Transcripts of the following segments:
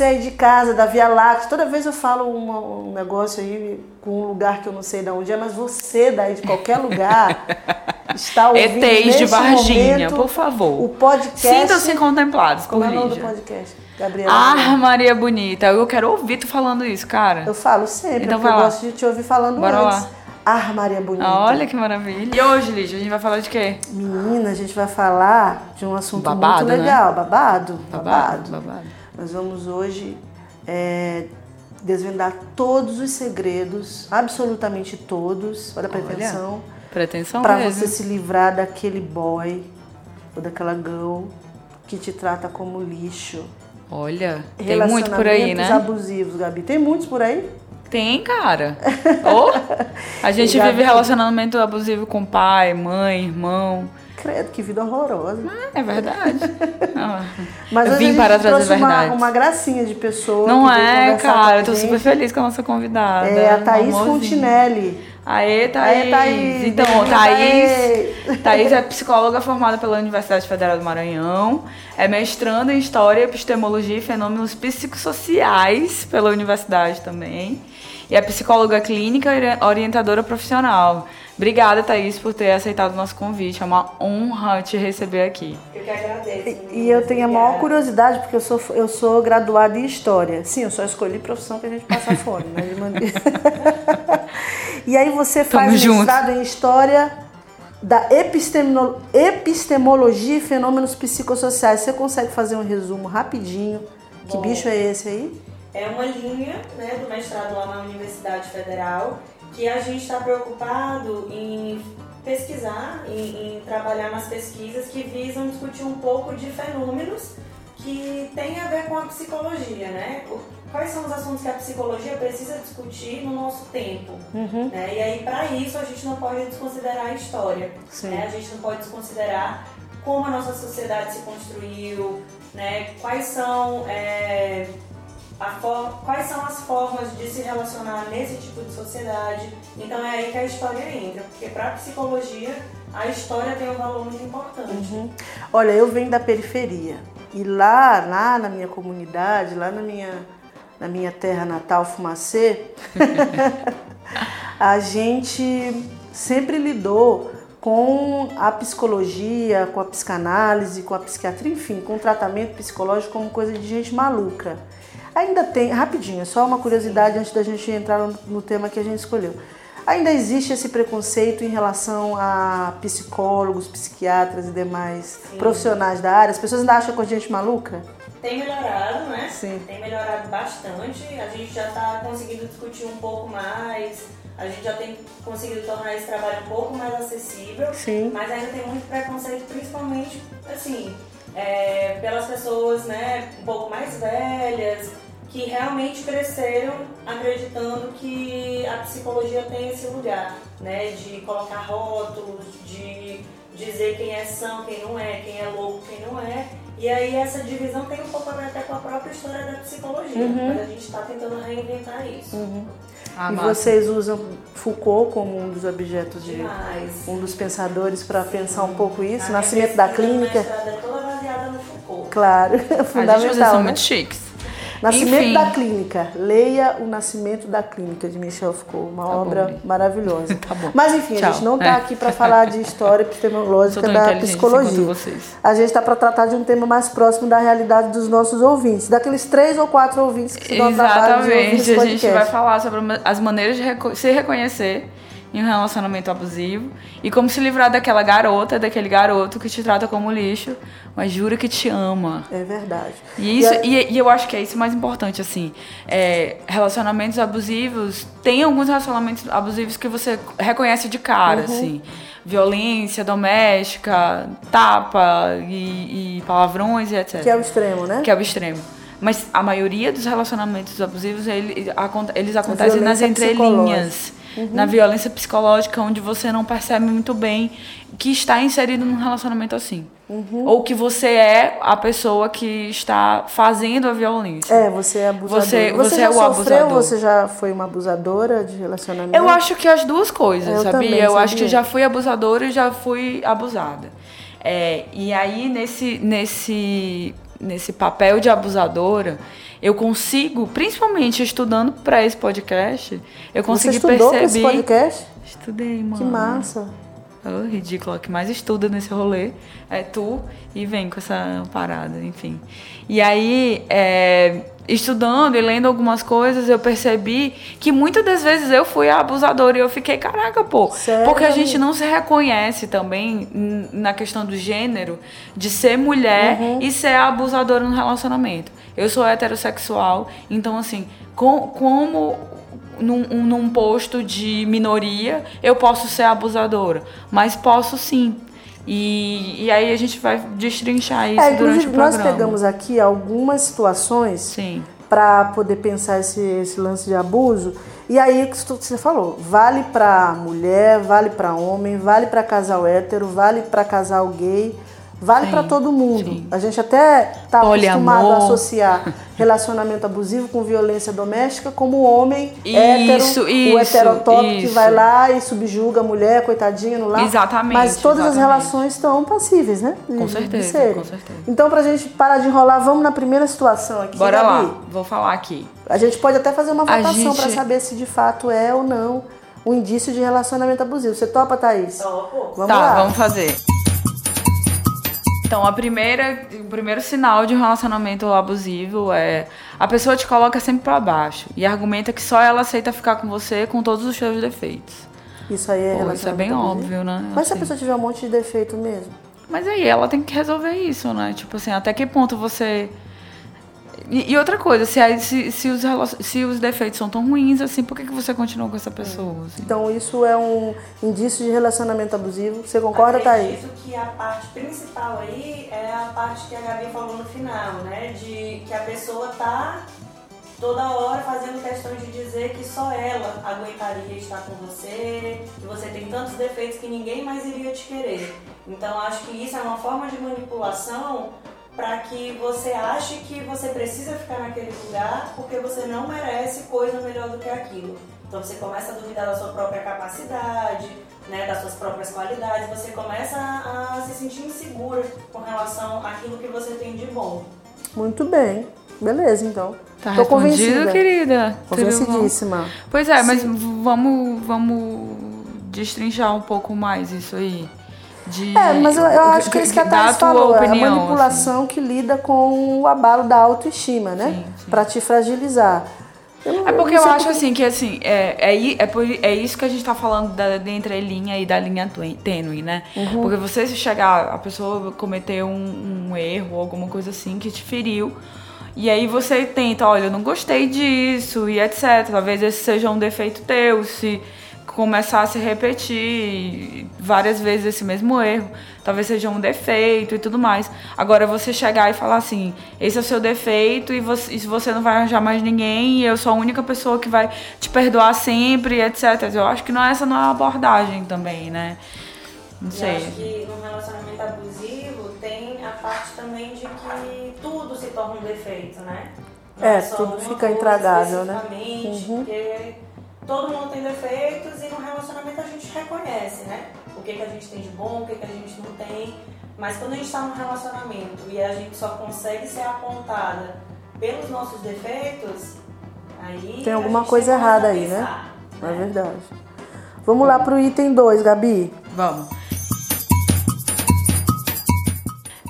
você aí de casa, da Via Láctea, toda vez eu falo uma, um negócio aí com um lugar que eu não sei de onde é, mas você daí de qualquer lugar está ouvindo ETs de Varginha, momento, por favor. O podcast. Sintam-se contemplados por Como é o nome do podcast? Gabriela. Ah, Maria Bonita, eu quero ouvir tu falando isso, cara. Eu falo sempre, Então porque eu gosto de te ouvir falando Bora antes. lá. Ah, Maria Bonita. Ah, Olha que maravilha. E hoje, Lígia, a gente vai falar de quê? Menina, a gente vai falar de um assunto Babado, muito né? legal. Babado? Babado, babado. Nós vamos hoje é, desvendar todos os segredos, absolutamente todos, olha a pretensão, Pretensão para você se livrar daquele boy ou daquela girl que te trata como lixo. Olha, tem muito por aí, né? abusivos, Gabi. Tem muitos por aí? Tem, cara. Oh, a gente vive vi. relacionamento abusivo com pai, mãe, irmão. Credo, que vida horrorosa. É verdade. Ah, Mas vim para trazer trouxe uma, verdade. uma gracinha de pessoa. Não é, cara. com Eu tô a super feliz com a nossa convidada. É a Thaís. Fontinelli. Aê, Thaís. Aê, Thaís. Então, Thaís, Thaís é psicóloga formada pela Universidade Federal do Maranhão, é mestranda em História, Epistemologia e Fenômenos Psicossociais pela universidade também, e é psicóloga clínica e orientadora profissional. Obrigada, Thaís, por ter aceitado o nosso convite. É uma honra te receber aqui. Eu que agradeço. E eu tenho a maior curiosidade, porque eu sou, eu sou graduada em História. Sim, eu só escolhi profissão que a gente passa fome, né? de maneira- e aí você Tamo faz junto. mestrado em História da epistemolo- Epistemologia e Fenômenos Psicossociais. Você consegue fazer um resumo rapidinho? Que Bom. bicho é esse aí? É uma linha né, do mestrado lá na Universidade Federal que a gente está preocupado em pesquisar, em, em trabalhar nas pesquisas que visam discutir um pouco de fenômenos que têm a ver com a psicologia, né? Quais são os assuntos que a psicologia precisa discutir no nosso tempo? né? E aí, para isso, a gente não pode desconsiderar a história. Né? A gente não pode desconsiderar como a nossa sociedade se construiu, né? quais, são, é, for- quais são as formas de se relacionar nesse tipo de sociedade. Então é aí que a história entra, porque para a psicologia a história tem um valor muito importante. Olha, eu venho da periferia. E lá, lá na minha comunidade, lá na minha, na minha terra natal, Fumacê, a gente sempre lidou com a psicologia, com a psicanálise, com a psiquiatria, enfim, com o tratamento psicológico como coisa de gente maluca. Ainda tem, rapidinho, só uma curiosidade antes da gente entrar no, no tema que a gente escolheu. Ainda existe esse preconceito em relação a psicólogos, psiquiatras e demais profissionais da área? As pessoas ainda acham que a gente maluca? Tem melhorado, né? Sim. Tem melhorado bastante. A gente já está conseguindo discutir um pouco mais. A gente já tem conseguido tornar esse trabalho um pouco mais acessível. Sim. Mas ainda tem muito preconceito, principalmente, assim, é, pelas pessoas, né, um pouco mais velhas, que realmente cresceram acreditando que a psicologia tem esse lugar, né, de colocar rótulos, de dizer quem é são, quem não é, quem é louco, quem não é. E aí essa divisão tem um pouco a ver até com a própria história da psicologia, mas a gente está tentando reinventar isso. Ah, e massa. vocês usam Foucault como um dos objetos de. Demais. um dos pensadores para pensar um pouco isso, A nascimento da clínica. é toda baseada no Foucault. Claro, A gente vocês fundamental. são né? muito chiques. Nascimento Enfim. da Clínica. Leia O Nascimento da Clínica, de Michel Foucault. Uma Tá bom, obra Li. maravilhosa. Tá bom. Mas enfim, a Tchau. gente não está É. aqui para falar de história epistemológica da quanto psicologia. A gente está para tratar de um tema mais próximo da realidade dos nossos ouvintes, daqueles três ou quatro ouvintes que se dão trabalho de ouvir Exatamente. A gente vai falar sobre as maneiras de se reconhecer em um relacionamento abusivo e como se livrar daquela garota, daquele garoto que te trata como lixo, mas jura que te ama. É verdade. E, isso, a- e, e eu acho que é isso mais importante, assim. É, relacionamentos abusivos. Tem alguns relacionamentos abusivos que você reconhece de cara, assim. Violência doméstica, tapa e, e palavrões e etc. Que é o extremo, né? Que é o extremo. Mas a maioria dos relacionamentos abusivos, ele- eles acontecem nas violência entrelinhas. Na violência psicológica, onde você não percebe muito bem que está inserido num relacionamento assim. Ou que você é a pessoa que está fazendo a violência. É, você é abusador. Você- você já é o sofreu, abusador. Você já foi uma abusadora de relacionamento? Eu acho que as duas coisas, Eu sabia? eu acho sabia. que já fui abusadora e já fui abusada. É, e aí, nesse, nesse, nesse papel de abusadora, eu consigo, principalmente estudando para esse podcast, eu consegui Você estudou pra perceber. esse podcast? Estudei, mano. Que massa. Oh, ridícula, que mais estuda nesse rolê é tu e vem com essa parada, enfim. E aí, é, estudando e lendo algumas coisas, eu percebi que muitas das vezes eu fui a abusadora e eu fiquei, caraca, pô. Sério? Porque a gente não se reconhece também na questão do gênero de ser mulher e ser abusadora no relacionamento. Eu sou heterossexual, então assim, com- como num, um- num posto de minoria, eu posso ser abusadora. Mas posso sim. E, e aí a gente vai destrinchar isso É, durante o programa. nós pegamos aqui algumas situações para poder pensar esse, esse lance de abuso. E aí, que você falou, vale para mulher, vale para homem, vale para casal hétero, vale para casal gay, vale para todo mundo. sim. A gente até tá Poliamor. acostumado a associar relacionamento abusivo com violência doméstica como o homem Isso, hétero, o isso, heterotópico que isso. vai lá e subjuga a mulher, coitadinha, no lar. Exatamente, Mas todas as exatamente. relações estão passíveis, né? de- Com certeza, com certeza. Então, pra gente parar de enrolar, vamos na primeira situação aqui. Bora Gabi. lá, vou falar aqui. A gente pode até fazer uma A votação gente- pra saber se de fato é ou não um indício de relacionamento abusivo. Você topa, Thaís? Topo. Vamos tá, lá. vamos fazer. Então, a primeira, o primeiro sinal de um relacionamento abusivo é a pessoa te coloca sempre pra baixo e argumenta que só ela aceita ficar com você com todos os seus defeitos. Isso aí é Pô, isso é bem óbvio, né? Mas se a Assim. pessoa tiver um monte de defeito mesmo? Mas aí ela tem que resolver isso, né? Tipo assim, até que ponto você. E, e outra coisa, se, aí- se, se, os, se os defeitos são tão ruins assim, por que, que você continua com essa pessoa? assim? Então isso é um indício de relacionamento abusivo. Você concorda, Thaís? Acredito que a parte principal aí é a parte que a Gabi falou no final, né? De que a pessoa tá toda hora fazendo questão de dizer que só ela aguentaria estar com você, que você tem tantos defeitos que ninguém mais iria te querer. Então acho que isso é uma forma de manipulação para que você ache que você precisa ficar naquele lugar porque você não merece coisa melhor do que aquilo. Então você começa a duvidar da sua própria capacidade, né, das suas próprias qualidades, você começa a, a se sentir insegura com relação àquilo que você tem de bom. Muito bem. Beleza, então. Tá Tô convencida. querida? Convencidíssima. Pois é, mas vamos, vamos destrinchar um pouco mais isso aí. De, É, mas eu, eu acho que é isso que a Thais falou. opinião, é a assim. manipulação que lida com o abalo da autoestima, né? Pra te fragilizar. Eu É porque eu acho assim que assim, é, é, é, por- é isso que a gente tá falando da, da entrelinha e da linha tênue, né? Uhum. Porque você se chegar, a pessoa cometeu um, um erro, alguma coisa assim que te feriu. E aí você tenta, olha, eu não gostei disso e etc. Talvez esse seja um defeito teu, se começar a se repetir várias vezes esse mesmo erro, talvez seja um defeito e tudo mais. Agora você chegar e falar assim, esse é o seu defeito e você, e você não vai arranjar mais ninguém e eu sou a única pessoa que vai te perdoar sempre, etc. Eu acho que não essa não é a abordagem também, né? Não sei. acho que no relacionamento abusivo tem a parte também de que tudo se torna um defeito, né? Não É, tudo fica intragável, né? Uhum. Porque todo mundo tem defeitos e no relacionamento a gente reconhece, né? O que, que a gente tem de bom, o que, que a gente não tem. Mas quando a gente está num relacionamento e a gente só consegue ser apontada pelos nossos defeitos, aí. Tem a alguma gente coisa errada aí, né? pensar, É verdade. Vamos lá pro item 2, Gabi. Vamos.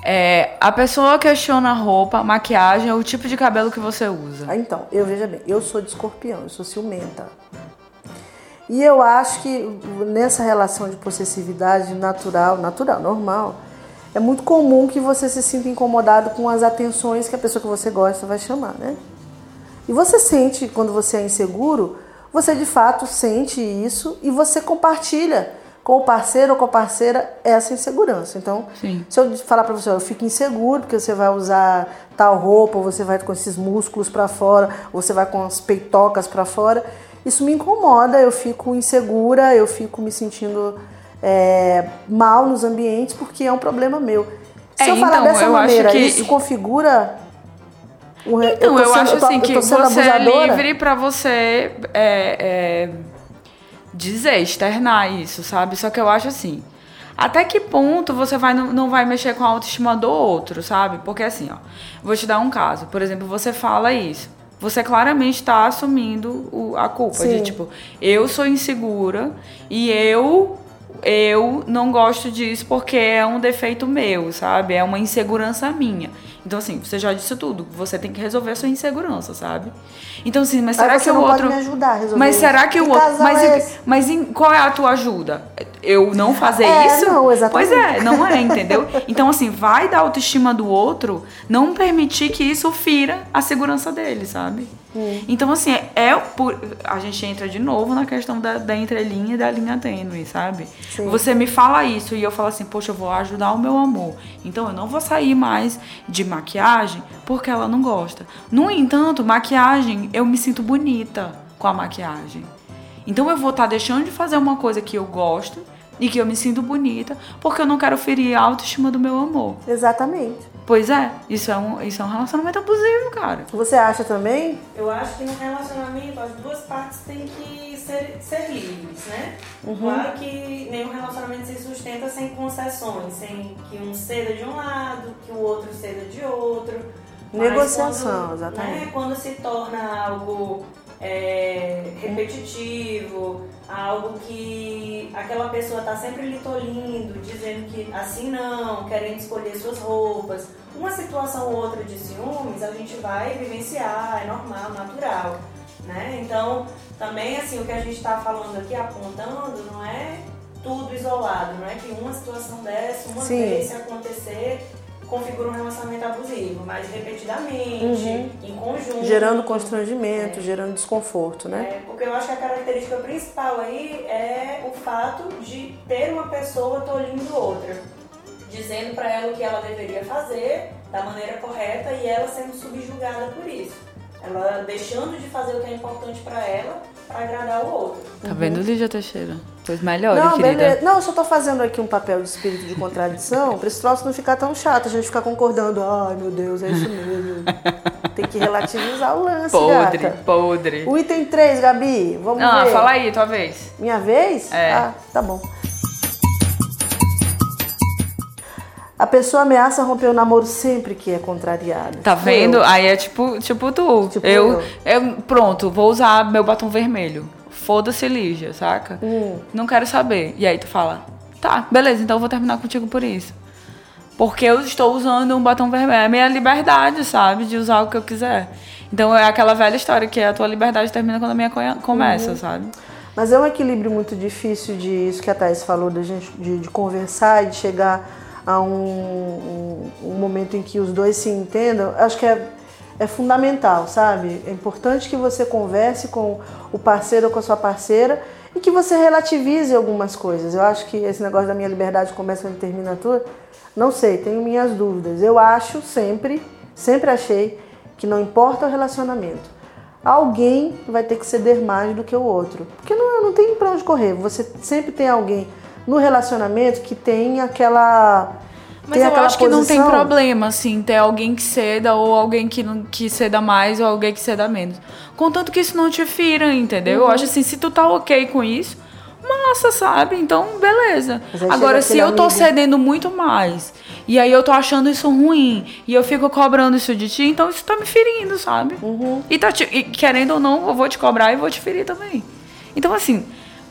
É, a pessoa questiona a roupa, maquiagem ou o tipo de cabelo que você usa. Ah, Então, eu veja bem, eu sou de escorpião, eu sou ciumenta. E eu acho que nessa relação de possessividade natural, natural, normal, é muito comum que você se sinta incomodado com as atenções que a pessoa que você gosta vai chamar, né? E você sente, quando você é inseguro, você de fato sente isso e você compartilha com o parceiro ou com a parceira essa insegurança. Então, Sim. se eu falar pra você, eu fico inseguro porque você vai usar tal roupa, ou você vai com esses músculos pra fora, ou você vai com as peitocas pra fora, isso me incomoda, eu fico insegura, eu fico me sentindo é, mal nos ambientes porque é um problema meu. Se É, eu falar então, dessa eu maneira, que- isso configura. Então, eu, sendo- acho tô- assim eu que tô sendo você é livre pra você é, é, dizer, externar isso, sabe? Só que eu acho assim, até que ponto você vai, não vai mexer com a autoestima do outro, sabe? Porque assim, ó, vou te dar um caso. Por exemplo, você fala isso. Você claramente está assumindo o, a culpa Sim. de tipo, eu sou insegura e eu eu não gosto disso porque é um defeito meu, sabe? É uma insegurança minha. Então, assim, você já disse tudo. Você tem que resolver a sua insegurança, sabe? Então, assim, mas será mas que o outro. me ajudar a resolver mas será que, que o outro. Mas, é mas em... qual é a tua ajuda? Eu não fazer é, isso? Não, exatamente. Pois é, não é, entendeu? Então, assim, vai da autoestima do outro, não permitir que isso fira a segurança dele, sabe? Hum. Então, assim, é, é por, a gente entra de novo na questão da, da entrelinha e da linha tênue, sabe? Sim. Você me fala isso e eu falo assim, poxa, eu vou ajudar o meu amor. Então, eu não vou sair mais de maquiagem porque ela não gosta. No entanto, maquiagem, eu me sinto bonita com a maquiagem. Então, eu vou estar tá deixando de fazer uma coisa que eu gosto e que eu me sinto bonita porque eu não quero ferir a autoestima do meu amor. Exatamente. Pois é, isso é um, isso é um relacionamento abusivo, cara. Você acha também? Eu acho que no relacionamento as duas partes têm que ser, ser livres, né? Uhum. Claro que nenhum relacionamento se sustenta sem concessões, sem que um ceda de um lado, que o outro ceda de outro. Negociação, quando, exatamente. Né, quando se torna algo é, repetitivo, algo que aquela pessoa está sempre lhe tolindo, dizendo que assim não, querendo escolher suas roupas. Uma situação ou outra de ciúmes a gente vai vivenciar, é normal, natural. Né? Então, também assim, o que a gente está falando aqui, apontando, não é tudo isolado, não é que uma situação dessa, uma Sim. vez se acontecer, configura um relacionamento abusivo, mas repetidamente, uhum. em conjunto. Gerando constrangimento, é. gerando desconforto, né? É, porque eu acho que a característica principal aí é o fato de ter uma pessoa tolindo outra, dizendo para ela o que ela deveria fazer da maneira correta e ela sendo subjugada por isso. Ela deixando de fazer o que é importante para ela para agradar o outro. Tá uhum. vendo, Lígia Teixeira? Pois melhor, não, querida. Beleza. Não, eu só tô fazendo aqui um papel de espírito de contradição para esse troço não ficar tão chato, a gente ficar concordando. Ai, meu Deus, é isso mesmo. Tem que relativizar o lance, Podre, gata. podre. O item 3, Gabi, vamos ah, ver. Ah, fala aí, tua vez. Minha vez? É. Ah, tá bom. A pessoa ameaça romper o namoro sempre que é contrariada. Tá tipo vendo? Eu. Aí é tipo, tipo tu. Tipo eu, eu. eu, pronto, vou usar meu batom vermelho. Foda-se, Lígia, saca? Hum. Não quero saber. E aí tu fala, tá, beleza, então eu vou terminar contigo por isso. Porque eu estou usando um batom vermelho. É minha liberdade, sabe? De usar o que eu quiser. Então é aquela velha história que a tua liberdade termina quando a minha começa, uhum. sabe? Mas é um equilíbrio muito difícil de isso que a Thais falou, da gente, de, de conversar e de chegar a um, um, um, momento em que os dois se entendam, acho que é, é fundamental, sabe? É importante que você converse com o parceiro ou com a sua parceira e que você relativize algumas coisas. Eu acho que esse negócio da minha liberdade começa onde termina tua, não sei, tenho minhas dúvidas. Eu acho sempre, sempre achei que não importa o relacionamento, alguém vai ter que ceder mais do que o outro. Porque não, não tem pra onde correr. Você sempre tem alguém no relacionamento que tem aquela. Mas tem eu acho que não tem problema, assim, ter alguém que ceda ou alguém que, não, que ceda mais ou alguém que ceda menos. Contanto que isso não te fira, entendeu? Uhum. Eu acho assim, se tu tá ok com isso, massa, sabe? Então, beleza. Agora, se eu tô amigo... cedendo muito mais, e aí eu tô achando isso ruim, e eu fico cobrando isso de ti, então isso tá me ferindo, sabe? Uhum. E, tá te... e querendo ou não, eu vou te cobrar e vou te ferir também. Então, assim,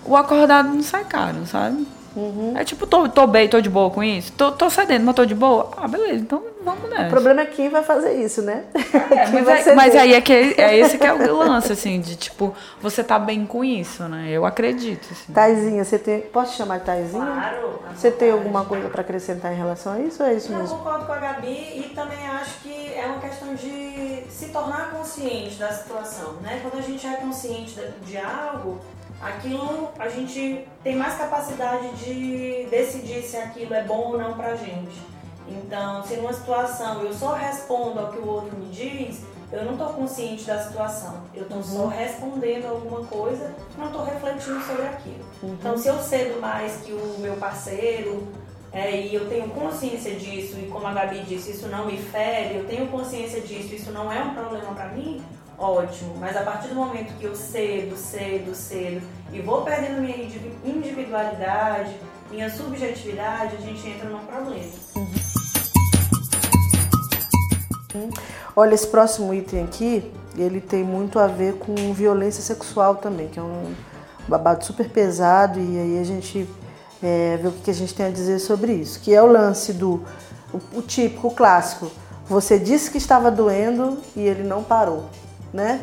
o acordado não sai caro, sabe? Uhum. É tipo, tô, tô bem, tô de boa com isso? Tô, tô cedendo, mas tô de boa? Ah, beleza, então vamos nessa. O problema é quem vai fazer isso, né? É, mas, é, mas, aí é, que, é esse que é o lance, assim, de tipo, você tá bem com isso, né? Eu acredito. Assim. Taizinha, você tem. Posso te chamar de Taizinha? Claro. Você tem alguma coisa para acrescentar em relação a isso ou é isso Não, mesmo? Eu concordo com a Gabi e também acho que é uma questão de se tornar consciente da situação, né? Quando a gente é consciente de algo aquilo a gente tem mais capacidade de decidir se aquilo é bom ou não pra gente. Então, se numa situação eu só respondo ao que o outro me diz, eu não estou consciente da situação. Eu estou uhum. só respondendo alguma coisa, não estou refletindo sobre aquilo. Uhum. Então, se eu cedo mais que o meu parceiro é, e eu tenho consciência disso, e como a Gabi disse, isso não me fere, eu tenho consciência disso, isso não é um problema para mim, ótimo. Mas a partir do momento que eu cedo, cedo, cedo e vou perdendo minha individualidade, minha subjetividade, a gente entra num problema. Olha, esse próximo item aqui, ele tem muito a ver com violência sexual também, que é um babado super pesado e aí a gente é, vê o que a gente tem a dizer sobre isso, que é o lance do o, o típico, o clássico. Você disse que estava doendo e ele não parou, né?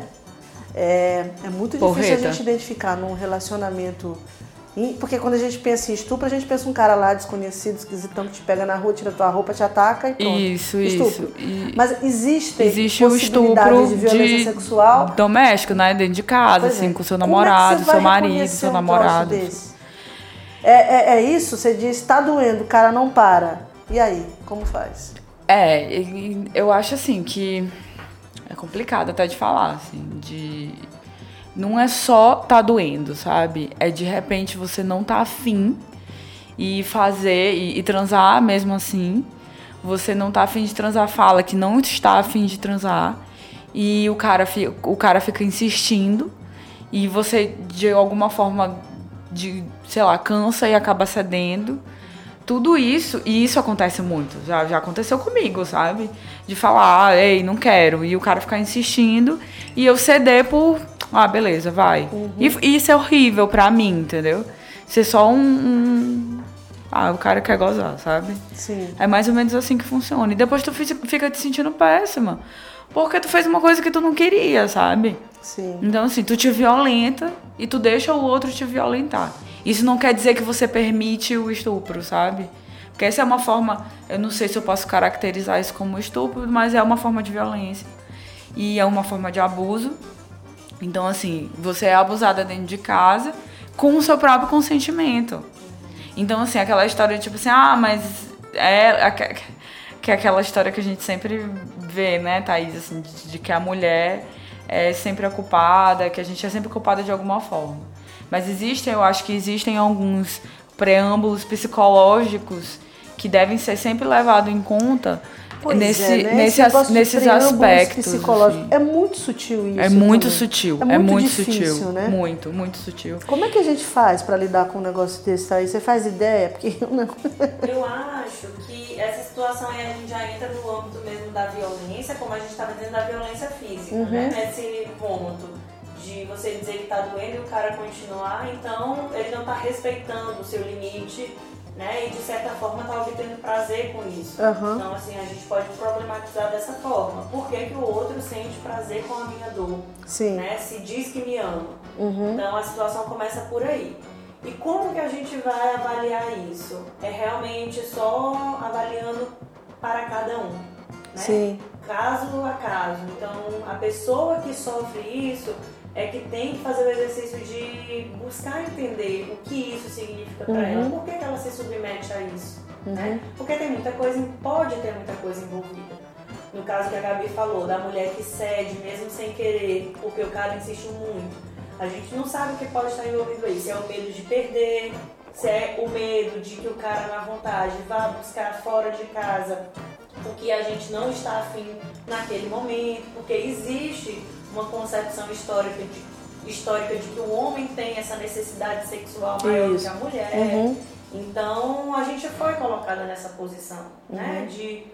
É, é muito difícil Porreta. a gente identificar num relacionamento porque quando a gente pensa em estupro, a gente pensa um cara lá desconhecido, esquisitão, que te pega na rua, tira tua roupa, te ataca e pronto. Isso, estupro. isso. Mas existe, existe o estupro de violência de sexual doméstico, né? Dentro de casa, pois assim, é. com seu namorado, é seu marido, seu um namorado. É, é, é, isso? Você diz, tá doendo, o cara não para. E aí, como faz? É, eu acho assim que é complicado até de falar, assim, de não é só tá doendo, sabe? É de repente você não tá afim e fazer e, e transar mesmo assim. Você não tá afim de transar, fala que não está afim de transar. E o cara, o cara fica insistindo. E você, de alguma forma, de, sei lá, cansa e acaba cedendo. Tudo isso, e isso acontece muito, já, já aconteceu comigo, sabe? De falar, ah, ei, não quero. E o cara ficar insistindo e eu ceder por ah, beleza, vai. Uhum. E, isso é horrível pra mim, entendeu? Ser só um, um, Ah, o cara quer gozar, sabe? Sim. É mais ou menos assim que funciona. E depois tu fica te sentindo péssima. Porque tu fez uma coisa que tu não queria, sabe? Sim. Então, assim, tu te violenta e tu deixa o outro te violentar. Isso não quer dizer que você permite o estupro, sabe? Porque essa é uma forma, eu não sei se eu posso caracterizar isso como estupro, mas é uma forma de violência. E é uma forma de abuso então, assim, você é abusada dentro de casa com o seu próprio consentimento. Então, assim, aquela história tipo assim, ah, mas é. Que é aquela história que a gente sempre vê, né, Thaís, assim, de, de que a mulher é sempre a culpada, que a gente é sempre culpada de alguma forma. Mas existem, eu acho que existem alguns preâmbulos psicológicos que devem ser sempre levados em conta Pois nesse, é, né? nesse as, nesses aspectos. Psicológico. Assim. É muito sutil isso. É muito também. sutil. É muito, é muito difícil, sutil. Né? Muito, muito sutil. Como é que a gente faz para lidar com um negócio desse aí? Você faz ideia? Porque eu não. Eu acho que essa situação aí a gente já entra no âmbito mesmo da violência, como a gente estava dizendo da violência física, né? uhum. né? Nesse ponto de você dizer que está doendo e o cara continuar, então ele não está respeitando o seu limite né? E de certa forma tá obtendo prazer com isso. Uhum. Então, assim, a gente pode problematizar dessa forma. Por que, que o outro sente prazer com a minha dor? Sim. Né? Se diz que me ama. Uhum. Então a situação começa por aí. E como que a gente vai avaliar isso? É realmente só avaliando para cada um. Né? Sim. Caso a caso. Então, a pessoa que sofre isso é que tem que fazer o exercício de buscar entender o que isso significa para uhum. ela, por que, ela se submete a isso, uhum. né? Porque tem muita coisa, pode ter muita coisa envolvida. No caso que a Gabi falou, da mulher que cede mesmo sem querer, porque o cara insiste muito. A gente não sabe o que pode estar envolvido aí, se é o medo de perder, se é o medo de que o cara na vontade vá buscar fora de casa o que a gente não está afim naquele momento, porque existe uma concepção histórica de, histórica de que o homem tem essa necessidade sexual maior Isso. que a mulher. Uhum. Então a gente foi colocada nessa posição, né, uhum. né? De,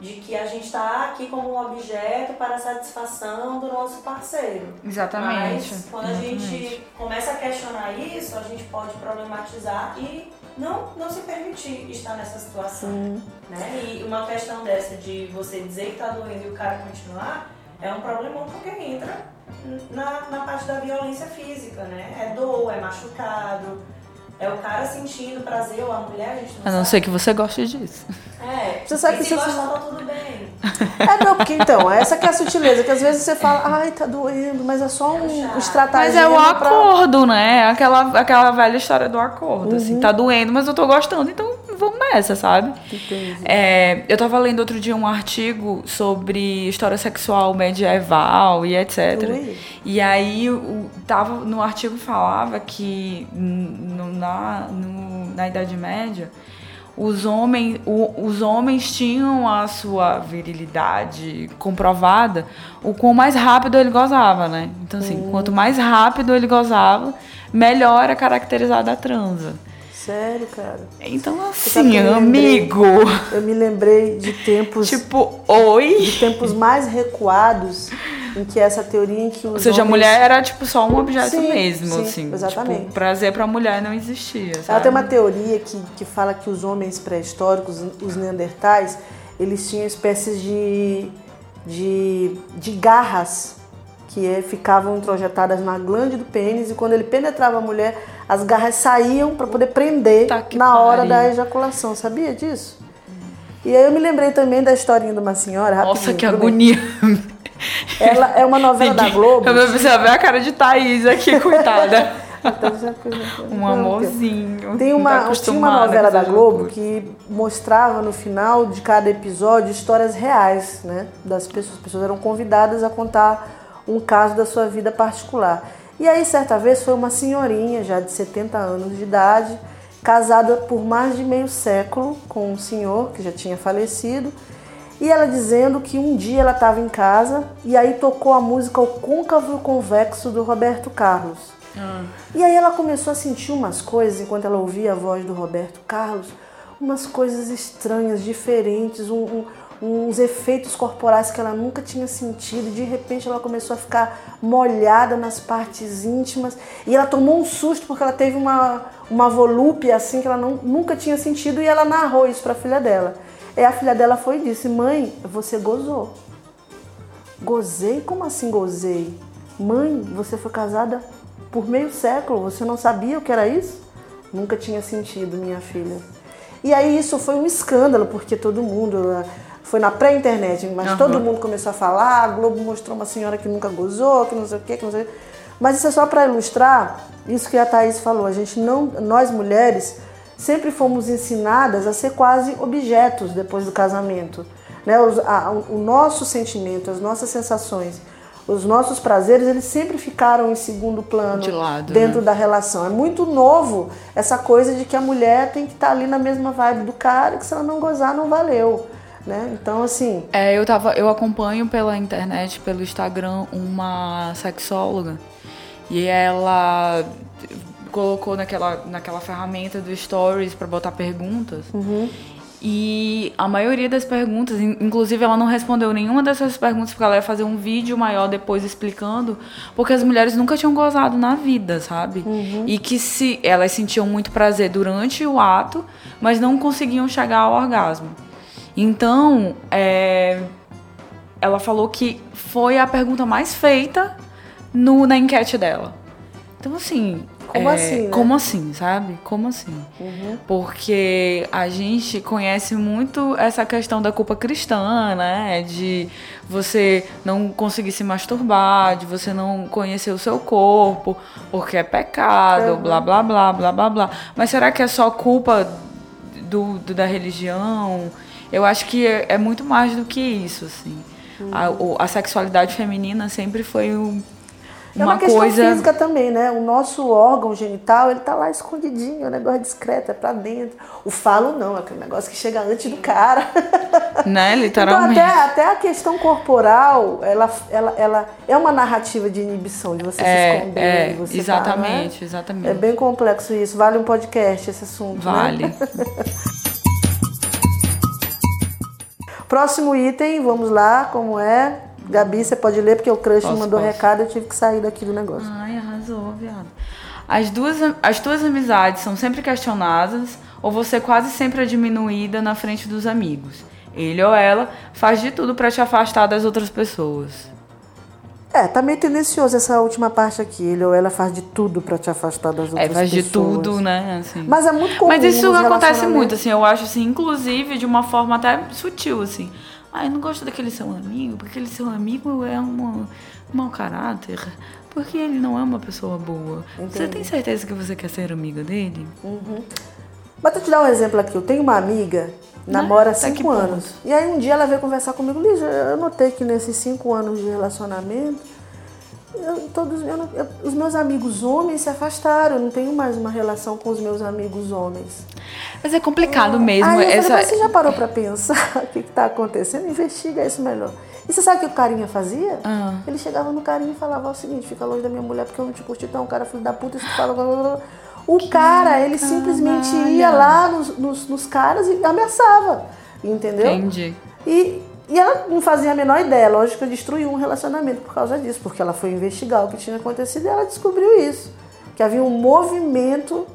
de que a gente está aqui como um objeto para a satisfação do nosso parceiro. Exatamente. Mas quando Exatamente. a gente começa a questionar isso, a gente pode problematizar e não, não se permitir estar nessa situação. Né? E uma questão dessa de você dizer que está doendo e o cara continuar, é um problemão porque entra na, na parte da violência física, né? É dor, é machucado, é o cara sentindo prazer ou a mulher, a gente não A não sabe. ser que você goste disso. É, você sabe que se gostar, tá tudo bem. É, não, porque então, essa que é a sutileza, que às vezes você fala, ai, tá doendo, mas é só um, é estratagema. Mas é o acordo, pra... né? Aquela, aquela velha história do acordo, assim, uhum. assim, tá doendo, mas eu tô gostando, então vamos nessa, sabe? É, eu tava lendo outro dia um artigo sobre história sexual medieval e etc. Ui. E aí o, tava, no artigo falava que no, na, no, na Idade Média os homens, o, os homens tinham a sua virilidade comprovada o quão mais rápido ele gozava, né? Então, assim, hum. quanto mais rápido ele gozava, melhor era caracterizada a transa. Sério, cara? Então, assim, eu amigo. Lembrei, eu me lembrei de tempos. Tipo, oi? De tempos mais recuados em que essa teoria em que os Ou seja, homens... a mulher era tipo só um objeto sim, mesmo, sim, assim. Exatamente. Tipo, prazer pra mulher não existia. Sabe? Ela tem uma teoria que, que fala que os homens pré-históricos, os neandertais, eles tinham espécies de, de, de garras que é, ficavam introjetadas na glande do pênis e quando ele penetrava a mulher, as garras saíam para poder prender tá na hora da ejaculação. Sabia disso? E aí eu me lembrei também da historinha de uma senhora. Nossa, que agonia! Ela é uma novela da Globo. Eu precisa ver a cara de Thaís aqui, coitada. um amorzinho. Tem uma, tinha uma novela da Globo que mostrava no final de cada episódio histórias reais, né? Das pessoas. As pessoas eram convidadas a contar um caso da sua vida particular. E aí, certa vez, foi uma senhorinha já de 70 anos de idade, casada por mais de meio século com um senhor que já tinha falecido e ela dizendo que um dia ela estava em casa e aí tocou a música O Côncavo Convexo do Roberto Carlos. Ah. E aí ela começou a sentir umas coisas enquanto ela ouvia a voz do Roberto Carlos, umas coisas estranhas, diferentes, um, um, uns efeitos corporais que ela nunca tinha sentido. De repente ela começou a ficar molhada nas partes íntimas e ela tomou um susto porque ela teve uma, uma volúpia assim que ela não, nunca tinha sentido e ela narrou isso para a filha dela. E a filha dela foi e disse: Mãe, você gozou. Gozei? Como assim gozei? Mãe, você foi casada por meio século, você não sabia o que era isso? Nunca tinha sentido, minha filha. E aí isso foi um escândalo, porque todo mundo. Foi na pré-internet, mas uhum. todo mundo começou a falar. A Globo mostrou uma senhora que nunca gozou, que não sei o quê, que não sei o quê. Mas isso é só para ilustrar isso que a Thaís falou. A gente não, nós mulheres, sempre fomos ensinadas a ser quase objetos depois do casamento. Né? Os, a, o nosso sentimento, as nossas sensações, os nossos prazeres, eles sempre ficaram em segundo plano de lado, dentro né? da relação. É muito novo essa coisa de que a mulher tem que estar ali na mesma vibe do cara, que se ela não gozar, não valeu. Né? Então, assim. É, eu, tava, eu acompanho pela internet, pelo Instagram, uma sexóloga. E ela colocou naquela, naquela ferramenta do Stories para botar perguntas. Uhum. E a maioria das perguntas, inclusive ela não respondeu nenhuma dessas perguntas porque ela ia fazer um vídeo maior depois explicando, porque as mulheres nunca tinham gozado na vida, sabe? Uhum. E que se elas sentiam muito prazer durante o ato, mas não conseguiam chegar ao orgasmo. Então, é, ela falou que foi a pergunta mais feita no, na enquete dela. Então, assim, como é, assim? Né? Como assim, sabe? Como assim? Uhum. Porque a gente conhece muito essa questão da culpa cristã, né? De você não conseguir se masturbar, de você não conhecer o seu corpo, porque é pecado, uhum. blá, blá, blá, blá, blá, blá. Mas será que é só culpa do, do da religião? Eu acho que é, é, muito mais do que isso, assim. A, a sexualidade feminina sempre foi um é uma, uma questão coisa... física também, né? O nosso órgão genital, ele tá lá escondidinho, é um negócio discreto, é pra dentro. O falo não, é aquele negócio que chega antes do cara. Né, literalmente. Então, até, até a questão corporal, ela, ela, ela é uma narrativa de inibição, de você é, se esconder. É, você exatamente, tá, né? exatamente. É bem complexo isso. Vale um podcast esse assunto, né? Vale. Né? Próximo item, vamos lá, como é? Gabi, você pode ler porque o crush posso, mandou posso. recado e eu tive que sair daqui do negócio. Ai, arrasou, viado. As, duas, as tuas amizades são sempre questionadas ou você quase sempre é diminuída na frente dos amigos. Ele ou ela faz de tudo para te afastar das outras pessoas. É, tá meio tendencioso essa última parte aqui. Ele ou ela faz de tudo para te afastar das outras pessoas. É, faz pessoas. de tudo, né? Assim. Mas é muito comum. Mas isso acontece muito, assim, eu acho assim, inclusive de uma forma até sutil, assim. Ai, não gosto daquele seu amigo, porque aquele seu amigo é um mau caráter. Porque ele não é uma pessoa boa. Entendi. Você tem certeza que você quer ser amiga dele? Uhum. Mas eu te dar um exemplo aqui. Eu tenho uma amiga, namora há cinco anos. Ponto? E aí um dia ela veio conversar comigo. Lígia, eu notei que nesses cinco anos de relacionamento, eu, todos eu não- eu- os meus amigos homens se afastaram, eu não tenho mais uma relação com os meus amigos homens. Mas é complicado mesmo. Aí eu essa... falei, você já parou pra pensar o que, que tá acontecendo? Investiga isso melhor. E você sabe o que o carinha fazia? Ah. Ele chegava no carinha e falava o seguinte, fica longe da minha mulher porque eu não te curti, tu é um cara filho da puta, isso tu fala... blá, blá, blá. O cara, ele simplesmente ia lá nos, nos, nos caras e ameaçava, entendeu? Entendi. E, e ela não fazia a menor ideia, lógico que destruiu um relacionamento por causa disso, porque ela foi investigar o que tinha acontecido e ela descobriu isso. Que havia um movimento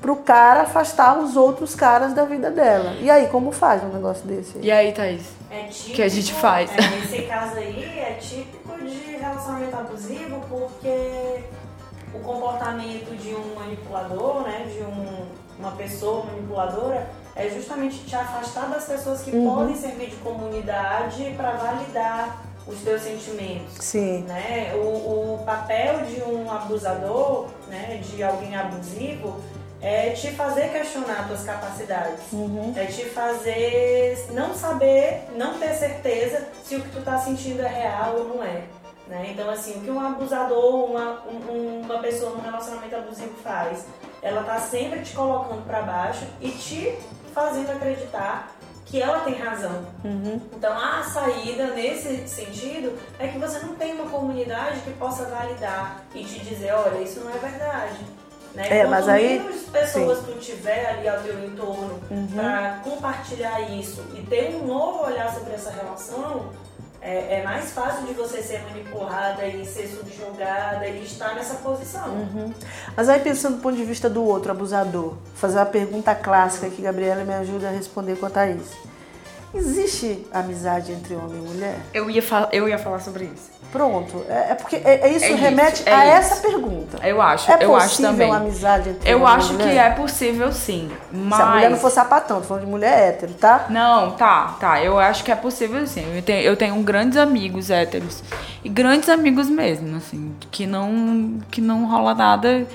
pro cara afastar os outros caras da vida dela. E aí, como faz um negócio desse? E aí, Thaís? É típico, Que a gente faz. É, nesse caso aí é típico de relacionamento abusivo porque o comportamento de um manipulador, né, de um- uma pessoa manipuladora, é justamente te afastar das pessoas que podem servir de comunidade para validar os teus sentimentos. Sim. né? O, o papel de um abusador, né, de alguém abusivo, é te fazer questionar tuas capacidades. É te fazer não saber, não ter certeza se o que tu tá sentindo é real ou não é. Né? Então, assim, o que um abusador, uma, um- uma pessoa num relacionamento abusivo faz? Ela tá sempre te colocando para baixo e te fazendo acreditar que ela tem razão. Então a saída nesse sentido é que você não tem uma comunidade que possa validar e te dizer, olha, isso não é verdade. Né? É, Quanto mas aí- menos pessoas tu tiver ali ao teu entorno para compartilhar isso e ter um novo olhar sobre essa relação, é, é mais fácil de você ser manipulada e ser subjugada e estar nessa posição. Mas aí pensando do ponto de vista do outro abusador, fazer uma pergunta clássica que Gabriela me ajuda a responder com a Thaís. Existe amizade entre homem e mulher? Eu ia, eu ia falar sobre isso. Pronto. É, é porque é, é isso É remete é a isso. essa pergunta. Eu acho, é eu acho possível também. amizade entre Eu acho que é possível sim, mas... Se a mulher não for sapatão, tô falando de mulher hétero, tá? Não, tá, tá. Eu acho que é possível sim. Eu tenho, eu tenho grandes amigos héteros. E grandes amigos mesmo, assim. Que não, que não rola nada,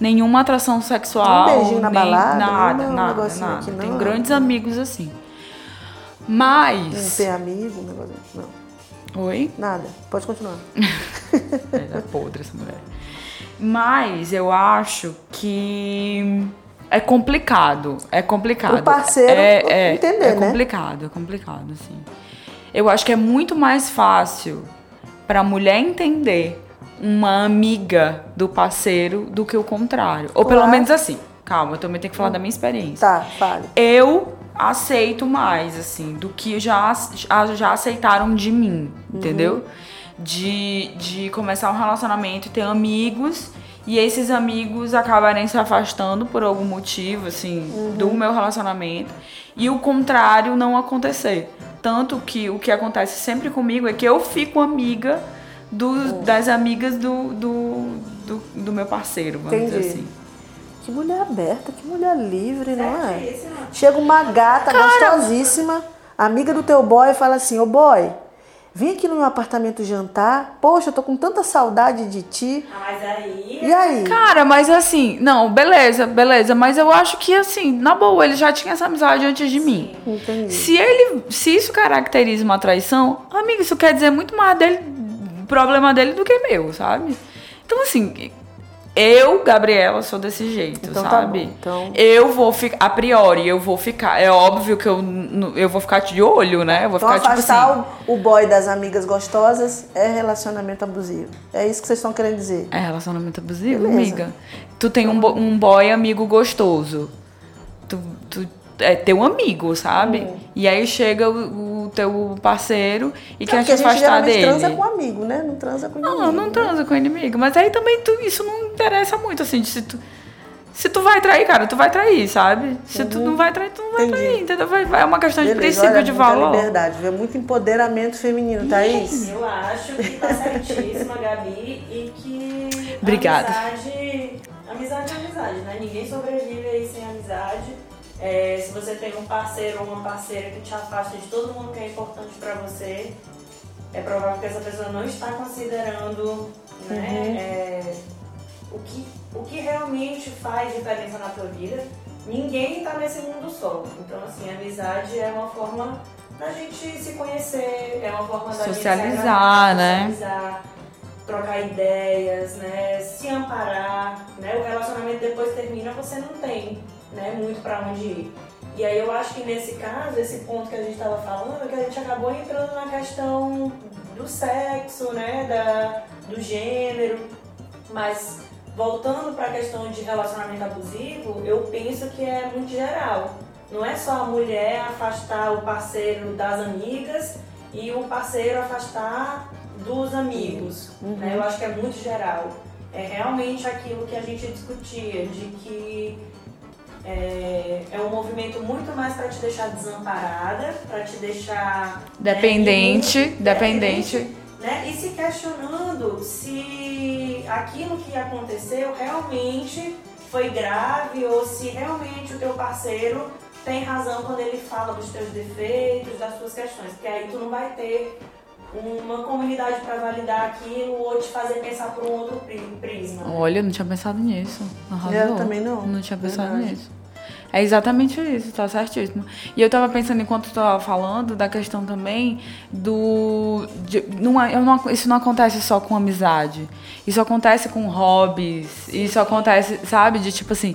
nenhuma atração sexual. Um beijinho na balada, Nada, nenhum nada, nada. aqui, não. Tenho grandes amigos assim. Não Mas. tem amigo, negócio. Não, Oi? nada. Pode continuar. É podre essa mulher. Mas eu acho que é complicado. É complicado. O parceiro é, é, entender, é né? complicado, é complicado, assim. Eu acho que é muito mais fácil pra mulher entender uma amiga do parceiro do que o contrário. Ou pelo menos assim. Calma, eu também tenho que falar da minha experiência Tá, fale. eu aceito mais, assim, do que já, já, aceitaram de mim, entendeu? De, de começar um relacionamento e ter amigos e esses amigos acabarem se afastando por algum motivo, assim, do meu relacionamento e o contrário não acontecer. Tanto que o que acontece sempre comigo é que eu fico amiga do, das amigas do, do, do, do meu parceiro, vamos dizer Entendi. assim. Que mulher aberta, que mulher livre, não é? Certíssima. Chega uma gata gostosíssima, amiga do teu boy, e fala assim: Ô boy, vem aqui no meu apartamento jantar. Poxa, eu tô com tanta saudade de ti. Ah, mas aí E aí? Cara, mas assim, não, beleza, beleza, mas eu acho que assim, na boa, ele já tinha essa amizade antes de mim. Entendi. Se ele, se isso caracteriza uma traição, amigo, isso quer dizer muito mais dele, problema dele do que meu, sabe? Então assim, eu, Gabriela, sou desse jeito, Então tá sabe? bom, então- Eu vou ficar, a priori, eu vou ficar, é óbvio que eu, eu vou ficar de olho, né? Eu vou Então ficar tipo afastar assim. o, boy das amigas gostosas é relacionamento abusivo. É isso que vocês estão querendo dizer. É relacionamento abusivo, Beleza. amiga. Tu tem um, um boy amigo gostoso. Tu, tu é teu amigo, sabe? Hum. E aí chega o teu parceiro e É quer porque te a gente afastar dele. transa com amigo, né? Não transa com inimigo. Não, não né? transa com inimigo. Mas aí também tu, isso não interessa muito, assim. Se tu, se tu vai trair, cara, tu vai trair, sabe? Se tu não vai trair, tu não vai Uhum. Entendi. trair, entendeu? Vai, vai- é uma questão de Beleza, princípio olha, de valor. liberdade, viu? muito empoderamento feminino, Thaís. Eu acho que tá certíssima, Gabi, e que Obrigada. amizade, amizade é amizade, né? Ninguém sobrevive aí sem amizade. É, se você tem um parceiro ou uma parceira que te afasta de todo mundo que é importante pra você, é provável que essa pessoa não está considerando né, é, o, que, o que realmente faz diferença na tua vida. Ninguém está nesse mundo só. Então, assim, amizade é uma forma da gente se conhecer, é uma forma da Socializar, gente né? socializar. trocar ideias, né? Se amparar, né? O relacionamento depois termina, você não tem, né? Muito para onde ir. E aí eu acho que nesse caso, esse ponto que a gente estava falando, que a gente acabou entrando na questão do sexo, né? Da, do gênero, mas voltando para a questão de relacionamento abusivo, eu penso que é muito geral. Não é só a mulher afastar o parceiro das amigas e o parceiro afastar dos amigos. Uhum. Né? Eu acho que é muito geral. É realmente aquilo que a gente discutia, de que é, é um movimento muito mais para te deixar desamparada, para te deixar dependente, né, dependente, dependente né? E se questionando se aquilo que aconteceu realmente foi grave ou se realmente o teu parceiro tem razão quando ele fala dos teus defeitos, das suas questões, porque aí tu não vai ter uma comunidade para validar aquilo ou te fazer pensar por um outro prisma. Olha, eu não tinha pensado nisso. Arrasou. Eu também não. Não tinha pensado Verdade. nisso. É exatamente isso, tá certíssimo. E eu tava pensando, enquanto tu tava falando, da questão também do. De, não, é, não, isso não acontece só com amizade. Isso acontece com hobbies. Isso acontece, sabe? De tipo assim.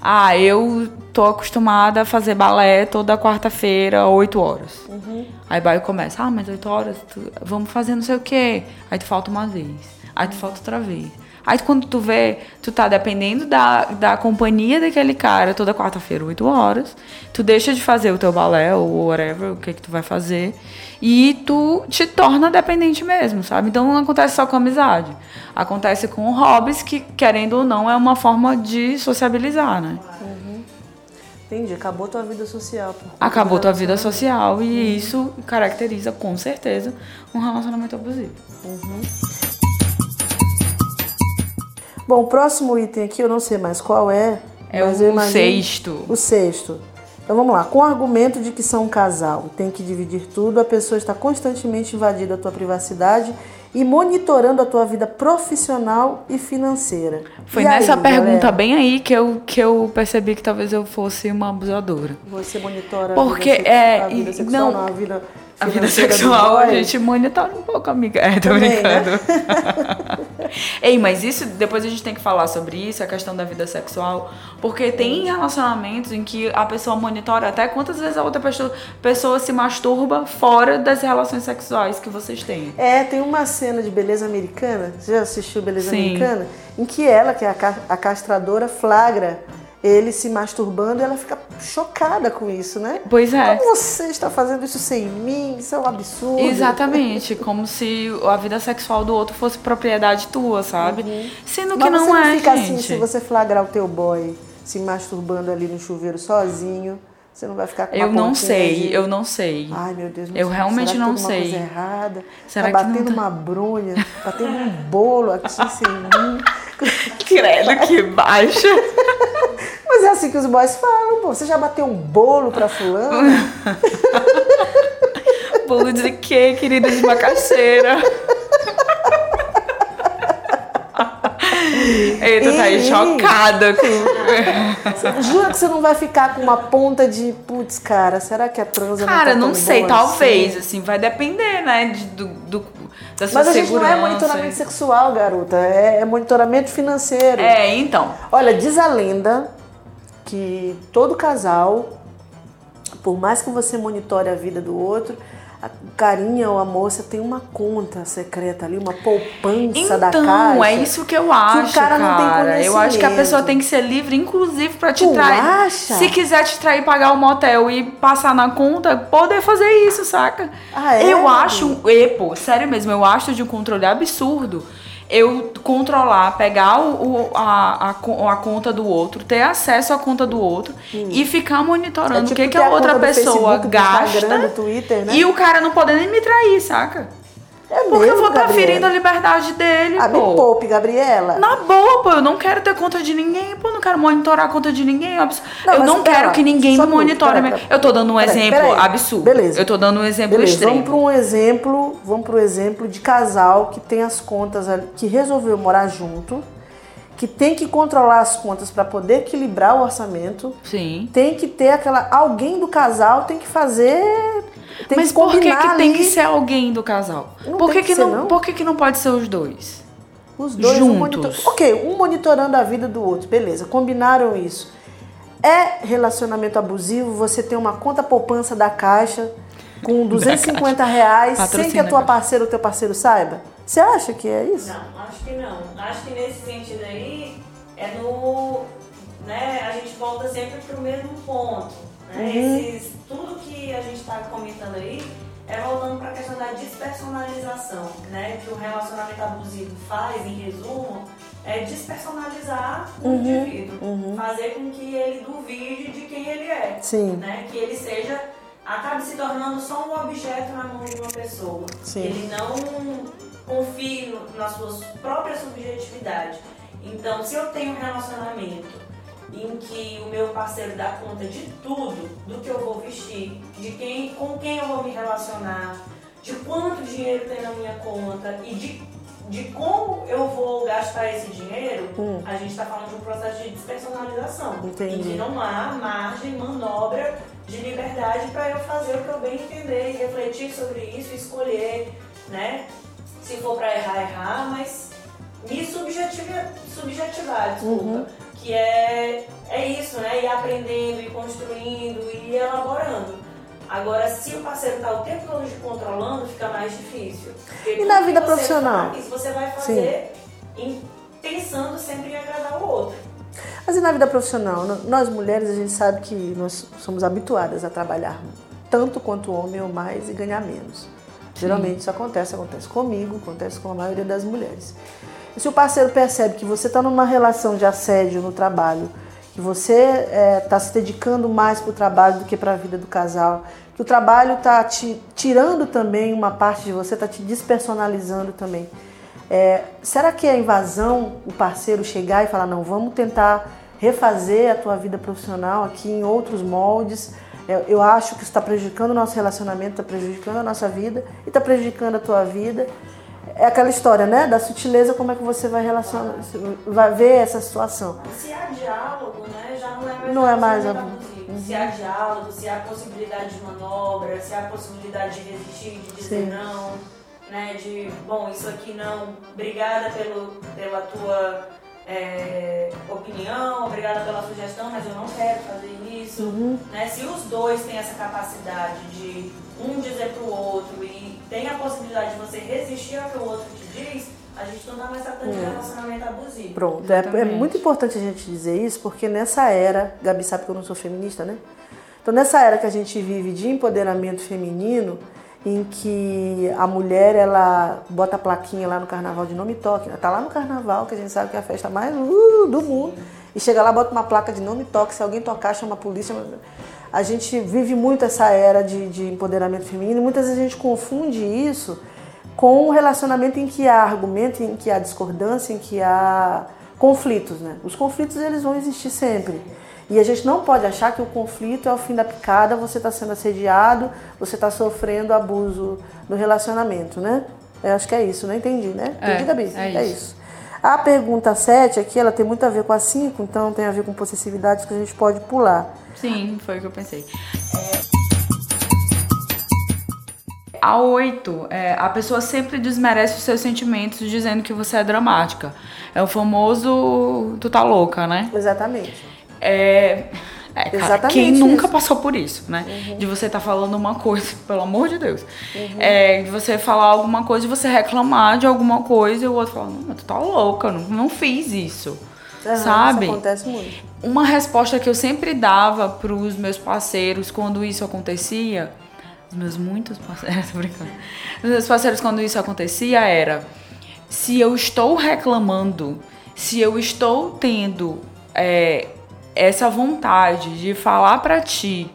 Ah, eu tô acostumada a fazer balé toda quarta-feira, 8 horas. Uhum. Aí vai e começa, ah, mas 8 horas, tu, vamos fazer não sei o quê. Aí tu falta uma vez. Aí tu falta outra vez. Aí quando tu vê, tu tá dependendo da, da companhia daquele cara toda quarta-feira, 8 horas. Tu deixa de fazer o teu balé ou whatever, o que que tu vai fazer. E tu te torna dependente mesmo, sabe? Então não acontece só com amizade. Acontece com hobbies que, querendo ou não, é uma forma de sociabilizar, né? Uhum. Entendi, acabou tua vida social. Acabou tua vida social e uhum. isso caracteriza com certeza um relacionamento abusivo. Uhum. Bom, o próximo item aqui, eu não sei mais qual é. É o sexto. O sexto. Então vamos lá. Com o argumento de que são um casal, tem que dividir tudo, a pessoa está constantemente invadindo a tua privacidade e monitorando a tua vida profissional e financeira. Foi e nessa aí, pergunta galera? bem aí que eu, que eu percebi que talvez eu fosse uma abusadora. Você monitora Porque a vida, é, a vida sexual, não, não a vida a vida sexual a gente monitora um pouco, amiga. É, tô Também, brincando. Né? Ei, mas isso, depois a gente tem que falar sobre isso, a questão da vida sexual. Porque tem relacionamentos em que a pessoa monitora até quantas vezes a outra pessoa, pessoa se masturba fora das relações sexuais que vocês têm. É, tem uma cena de Beleza Americana, você já assistiu Beleza Sim. Americana? Em que ela, que é a castradora, flagra ele se masturbando e ela fica chocada com isso, né? Pois é. Como você está fazendo isso sem mim? Isso é um absurdo. Exatamente, como se a vida sexual do outro fosse propriedade tua, sabe? Uhum. Sendo que Mas não é, fica gente. assim se você flagrar o teu boy se masturbando ali no chuveiro sozinho. Você não vai ficar com Eu não sei, de... eu não sei. Ai, meu Deus, não Eu sei. realmente Será não que sei. Coisa errada? Será tá batendo não tá... uma bronha, batendo um bolo aqui sem mim. Credo que baixa. Mas é assim que os boys falam, pô. Você já bateu um bolo pra fulano? bolo de quê, querida de macaxeira? Eita, tá aí chocada com. Jura que você não vai ficar com uma ponta de putz, cara, será que a transa Cara, não tá não sei, talvez, assim? assim, vai depender, né, de, do, do, da sua Mas a gente não é monitoramento sexual, garota, é, é monitoramento financeiro. É, então. Olha, diz a lenda que todo casal, por mais que você monitore a vida do outro, a carinha ou a moça tem uma conta secreta ali, uma poupança então, da caixa. Então, é isso que eu acho, que o cara, cara. Não tem eu acho que a pessoa tem que ser livre, inclusive, para te tu trair. Acha? Se quiser te trair, pagar o um motel e passar na conta, poder fazer isso, saca? Ah, é? Eu acho, e, pô, sério mesmo, eu acho de um controle absurdo eu controlar, pegar o, a, a, a, conta do outro, ter acesso à conta do outro hum. e ficar monitorando é tipo o que, que a outra pessoa Facebook, gasta. Do Twitter, né? E o cara não poder nem me trair, saca? É Porque mesmo, eu vou estar Gabriela? ferindo a liberdade dele, ah, pô. me poupe, Gabriela. Na boa, pô, eu não quero ter conta de ninguém, pô, não quero monitorar a conta de ninguém. Não, eu não quero lá, que ninguém me monitore. Pera, pera, eu tô dando um pera, exemplo absurdo. Beleza. Eu tô dando um exemplo Beleza, extremo. Vamos para um exemplo, vamos para um exemplo de casal que tem as contas ali, que resolveu morar junto, que tem que controlar as contas para poder equilibrar o orçamento. Sim. Tem que ter aquela alguém do casal tem que fazer tem Mas que por que, que tem que ser alguém do casal? Não por tem que, que que ser, não, não? por que, que não pode ser os dois? Os dois Juntos. Um monitor... Ok, um monitorando a vida do outro, beleza. Combinaram isso. É relacionamento abusivo você ter uma conta poupança da caixa com 250 reais sem que a tua parceira ou teu parceiro saiba? Você acha que é isso? Não, acho que não. Acho que nesse sentido aí é no. Né, a gente volta sempre pro mesmo ponto. Né? Uhum. Esses, tudo que a gente está comentando aí é voltando para a questão da despersonalização, né? Que o relacionamento abusivo faz, em resumo, é despersonalizar o Uhum, indivíduo. Fazer com que ele duvide de quem ele é. Sim. Né? Que ele seja. Acabe se tornando só um objeto na mão de uma pessoa. Sim. Ele não confie no- na sua própria subjetividade. Então, se eu tenho um relacionamento em que o meu parceiro dá conta de tudo, do que eu vou vestir, de quem, com quem eu vou me relacionar, de quanto dinheiro tem na minha conta e de, de como eu vou gastar esse dinheiro, Hum. a gente está falando de um processo de despersonalização. Entendi. Em que não há margem, manobra de liberdade para eu fazer o que eu bem entender e refletir sobre isso, escolher, né? Se for para errar, errar, mas me subjetivar, subjetivar desculpa. Uhum. Que é, é isso, né? Ir aprendendo, ir construindo, ir elaborando. Agora, se o parceiro tá o tempo todo te controlando, fica mais difícil. Porque E na vida profissional? Faz, você vai fazer em- pensando sempre em agradar o outro. Mas e na vida profissional? Nós mulheres, a gente sabe que nós somos habituadas a trabalhar tanto quanto o homem ou mais e ganhar menos. Geralmente isso acontece, acontece comigo, acontece com a maioria das mulheres. E se o parceiro percebe que você está numa relação de assédio no trabalho, que você está se dedicando mais para o trabalho do que para a vida do casal, que o trabalho está te tirando também uma parte de você, está te despersonalizando também. É, será que é invasão o parceiro chegar e falar, não, vamos tentar refazer a tua vida profissional aqui em outros moldes? É, eu acho que está prejudicando o nosso relacionamento, está prejudicando a nossa vida e está prejudicando a tua vida. É aquela história, né? Da sutileza, como é que você vai relacionar, vai ver essa situação. Se há diálogo, né, já não é mais Não é mais abusivo. Se há diálogo, se há possibilidade de manobra, se há possibilidade de resistir, de dizer Sim. não, né, de, bom, isso aqui não, obrigada pelo, pela tua é, opinião, obrigada pela sugestão, mas eu não quero fazer isso. Uhum. Né? Se os dois têm essa capacidade de um dizer pro outro e tem a possibilidade de você resistir ao que o outro te diz, a gente não tá mais tratando de relacionamento abusivo. Pronto, é, é muito importante a gente dizer isso, porque nessa era, Gabi sabe que eu não sou feminista, né? Então nessa era que a gente vive de empoderamento feminino, em que a mulher ela bota a plaquinha lá no carnaval de não me toque, tá lá no carnaval, que a gente sabe que é a festa mais uh, do mundo, e chega lá, bota uma placa de não me toque, se alguém tocar, chama a polícia. A gente vive muito essa era de, de empoderamento feminino, e muitas vezes a gente confunde isso com um relacionamento em que há argumento, em que há discordância, em que há conflitos, né? Os conflitos eles vão existir sempre. E a gente não pode achar que o conflito é o fim da picada, você está sendo assediado, você está sofrendo abuso no relacionamento, né? Eu acho que é isso, não entendi, né? É, Entendi, Gabi? é isso. A pergunta 7 aqui, ela tem muito a ver com a 5, então tem a ver com possessividades que a gente pode pular. Sim, foi o que eu pensei. A 8, é, a pessoa sempre desmerece os seus sentimentos dizendo que você é dramática. É o famoso tu tá louca, né? Exatamente. É, é, cara, quem nunca isso. passou por isso, né? De você estar falando uma coisa, pelo amor de Deus. Uhum. É, de você falar alguma coisa e você reclamar de alguma coisa e o outro falar, não, tu tá louca, não, não fiz isso. Aham, Sabe? Isso acontece muito. Uma resposta que eu sempre dava pros meus parceiros quando isso acontecia, os meus muitos parceiros, tô brincando. Os meus parceiros quando isso acontecia era: se eu estou reclamando, se eu estou tendo é, essa vontade de falar pra ti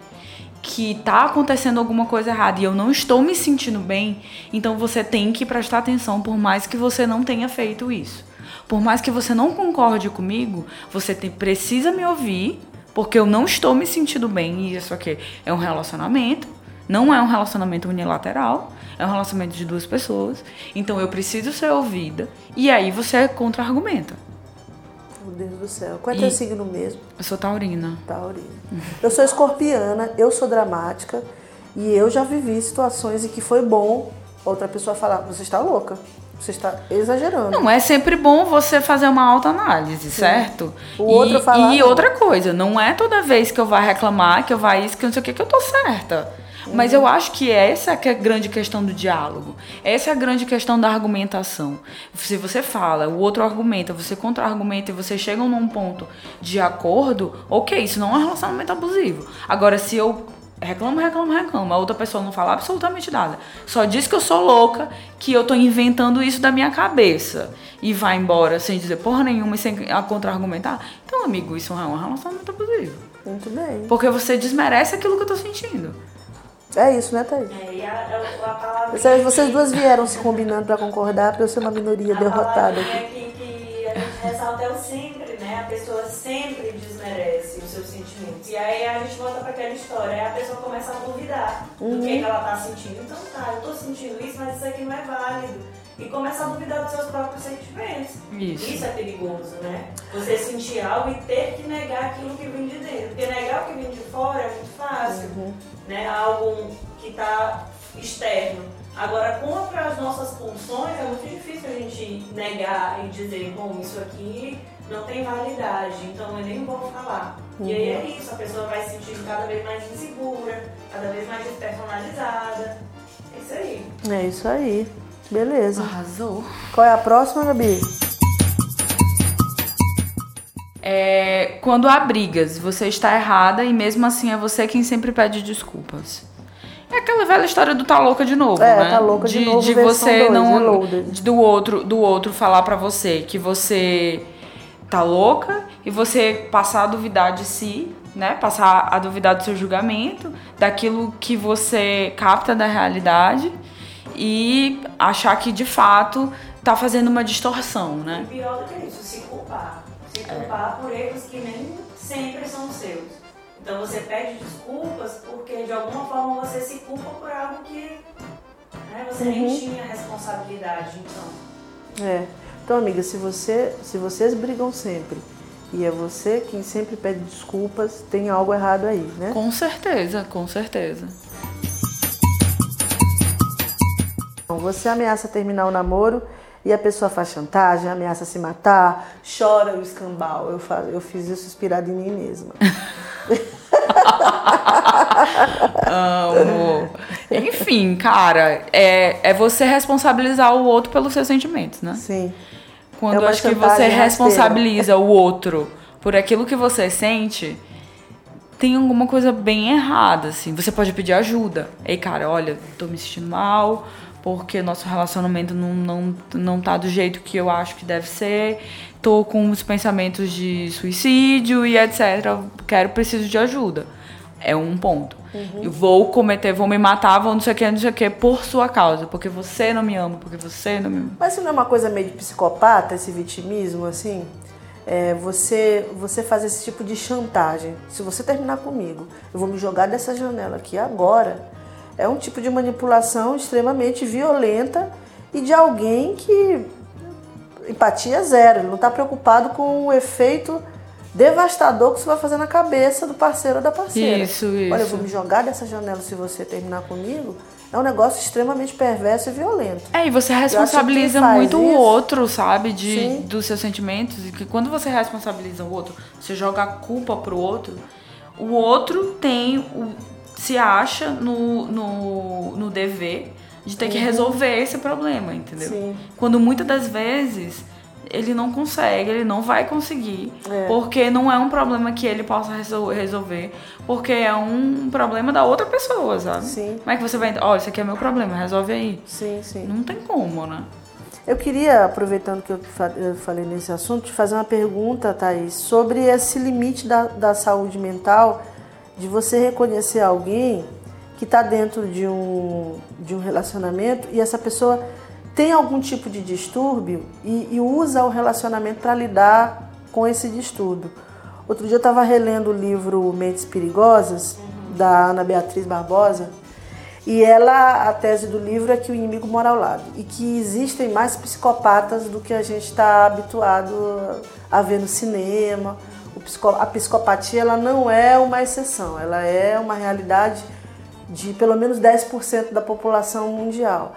que tá acontecendo alguma coisa errada e eu não estou me sentindo bem, então você tem que prestar atenção por mais que você não tenha feito isso. Por mais que você não concorde comigo, você tem- precisa me ouvir, porque eu não estou me sentindo bem e isso aqui é um relacionamento, não é um relacionamento unilateral, é um relacionamento de duas pessoas. Então eu preciso ser ouvida e aí você contra-argumenta. Meu Deus do céu. Qual é E- teu signo mesmo? Eu sou taurina. Taurina. Eu sou escorpiana, eu sou dramática e eu já vivi situações em que foi bom outra pessoa falar: você está louca, Você está exagerando. Não, é sempre bom você fazer uma autoanálise, certo? O outro e, falar E não. outra coisa, não é toda vez que eu vá reclamar, que eu vá isso, que eu não sei o que, que eu tô certa. Mas eu acho que essa que é a grande questão do diálogo. Essa é a grande questão da argumentação. Se você fala, o outro argumenta, você contra-argumenta e você chegam num ponto de acordo, ok, isso não é um relacionamento abusivo. Agora, se eu reclamo, reclamo, reclamo, a outra pessoa não fala absolutamente nada, só diz que eu sou louca, que eu tô inventando isso da minha cabeça e vai embora sem dizer porra nenhuma e sem contra-argumentar, então, amigo, isso é um relacionamento abusivo. Muito bem. Porque você desmerece aquilo que eu tô sentindo. É isso, né, Thaís? É, e a, a, a palavra Vocês, vocês duas vieram se combinando pra concordar pra eu ser uma minoria a derrotada que, que a gente ressalta é o sempre, né? A pessoa sempre desmerece os seus sentimentos. E aí a gente volta para aquela história, aí a pessoa começa a duvidar do que, que ela tá sentindo. Então tá, eu tô sentindo isso, mas isso aqui não é válido. E começa a duvidar dos seus próprios sentimentos. Isso. é perigoso, né? Você sentir algo e ter que negar aquilo que vem de dentro. Porque negar o que vem de fora é muito fácil, né? Algo que está externo. Agora, contra as nossas pulsões, é muito difícil a gente negar e dizer, bom, isso aqui não tem validade, então eu nem vou falar. E aí é isso, a pessoa vai se sentindo cada vez mais insegura, cada vez mais despersonalizada. É isso aí. É isso aí. Beleza. Arrasou. Qual é a próxima, Gabi? É, quando há brigas, você está errada e mesmo assim é você quem sempre pede desculpas. É aquela velha história do tá louca de novo, É, né? tá louca de novo, de você dois, não reloaded. do outro do outro falar pra você que você tá louca e você passar a duvidar de si, né? Passar a duvidar do seu julgamento, daquilo que você capta da realidade e achar que de fato tá fazendo uma distorção, E né? pior do que isso, se culpar. Se culpar por erros que nem sempre são seus. Então você pede desculpas porque de alguma forma você se culpa por algo que né, você nem tinha responsabilidade. Então, É. Então, amiga, se você, se vocês brigam sempre e é você quem sempre pede desculpas, tem algo errado aí, né? Com certeza, com certeza. Você ameaça terminar o namoro e a pessoa faz chantagem, ameaça se matar, chora o escambau. Eu, eu fiz isso inspirado em mim mesma. Amo. Enfim, cara, é, é você responsabilizar o outro pelos seus sentimentos, né? Sim. Quando É acho que você rasteira. responsabiliza o outro por aquilo que você sente, tem alguma coisa bem errada, assim. Você pode pedir ajuda. Ei, cara, olha, tô me sentindo mal porque o nosso relacionamento não, não, não tá do jeito que eu acho que deve ser. Tô com os pensamentos de suicídio e etc. Quero, preciso de ajuda. É um ponto. Eu vou cometer, vou me matar, vou não sei o que, não sei o que, por sua causa. Porque você não me ama, porque você não me Mas isso não é uma coisa meio de psicopata, esse vitimismo, assim? É, você, você faz esse tipo de chantagem. Se você terminar comigo, eu vou me jogar dessa janela aqui agora. É um tipo de manipulação extremamente violenta e de alguém que empatia zero. Ele não está preocupado com o efeito devastador que isso vai fazer na cabeça do parceiro ou da parceira. Isso, Olha, eu isso. vou me jogar dessa janela se você terminar comigo. É um negócio extremamente perverso e violento. É, e você responsabiliza muito o isso- outro, sabe? De, Sim. dos seus sentimentos. E que quando você responsabiliza o outro, você joga a culpa pro outro, o outro tem o, se acha no, no, no dever de ter que resolver esse problema, entendeu? Uhum. Sim. Quando muitas das vezes ele não consegue, ele não vai conseguir, É. porque não é um problema que ele possa resol- resolver, porque é um problema da outra pessoa, sabe? Sim. Como é que você vai. Ó, isso aqui é meu problema, resolve aí. Sim, sim. Não tem como, né? Eu queria, aproveitando que eu falei nesse assunto, te fazer uma pergunta, Thaís, sobre esse limite da, da saúde mental, de você reconhecer alguém que está dentro de um, de um relacionamento e essa pessoa tem algum tipo de distúrbio e, e usa o relacionamento para lidar com esse distúrbio. Outro dia eu estava relendo o livro Mentes Perigosas, da Ana Beatriz Barbosa, e ela, a tese do livro é que o inimigo mora ao lado e que existem mais psicopatas do que a gente está habituado a ver no cinema. A psicopatia ela não é uma exceção, ela é uma realidade de pelo menos 10% da população mundial.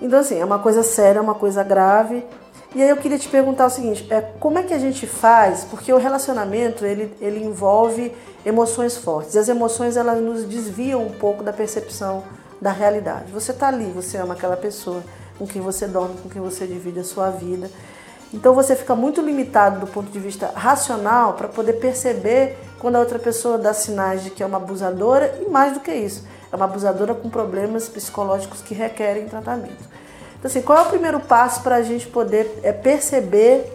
Então, assim, é uma coisa séria, é uma coisa grave. E aí eu queria te perguntar o seguinte, é, como é que a gente faz, porque o relacionamento, ele, ele envolve emoções fortes. E as emoções, elas nos desviam um pouco da percepção da realidade. Você está ali, você ama aquela pessoa com quem você dorme, com quem você divide a sua vida. Então você fica muito limitado do ponto de vista racional para poder perceber quando a outra pessoa dá sinais de que é uma abusadora e mais do que isso, é uma abusadora com problemas psicológicos que requerem tratamento. Então assim, qual é o primeiro passo para a gente poder é, perceber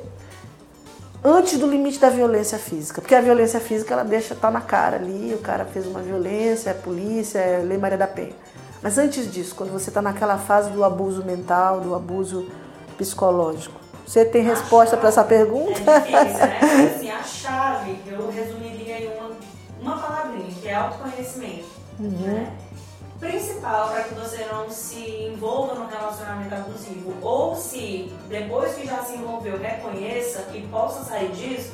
antes do limite da violência física? Porque a violência física ela deixa tá na cara ali, o cara fez uma violência, é polícia, é lei Maria da Penha. Mas antes disso, quando você está naquela fase do abuso mental, do abuso psicológico, você tem resposta para essa pergunta? É difícil, né? assim, a chave, eu resumiria em uma, uma palavrinha, que é autoconhecimento. Uhum. Né? Principal para que você não se envolva no relacionamento abusivo, ou se depois que já se envolveu reconheça e possa sair disso,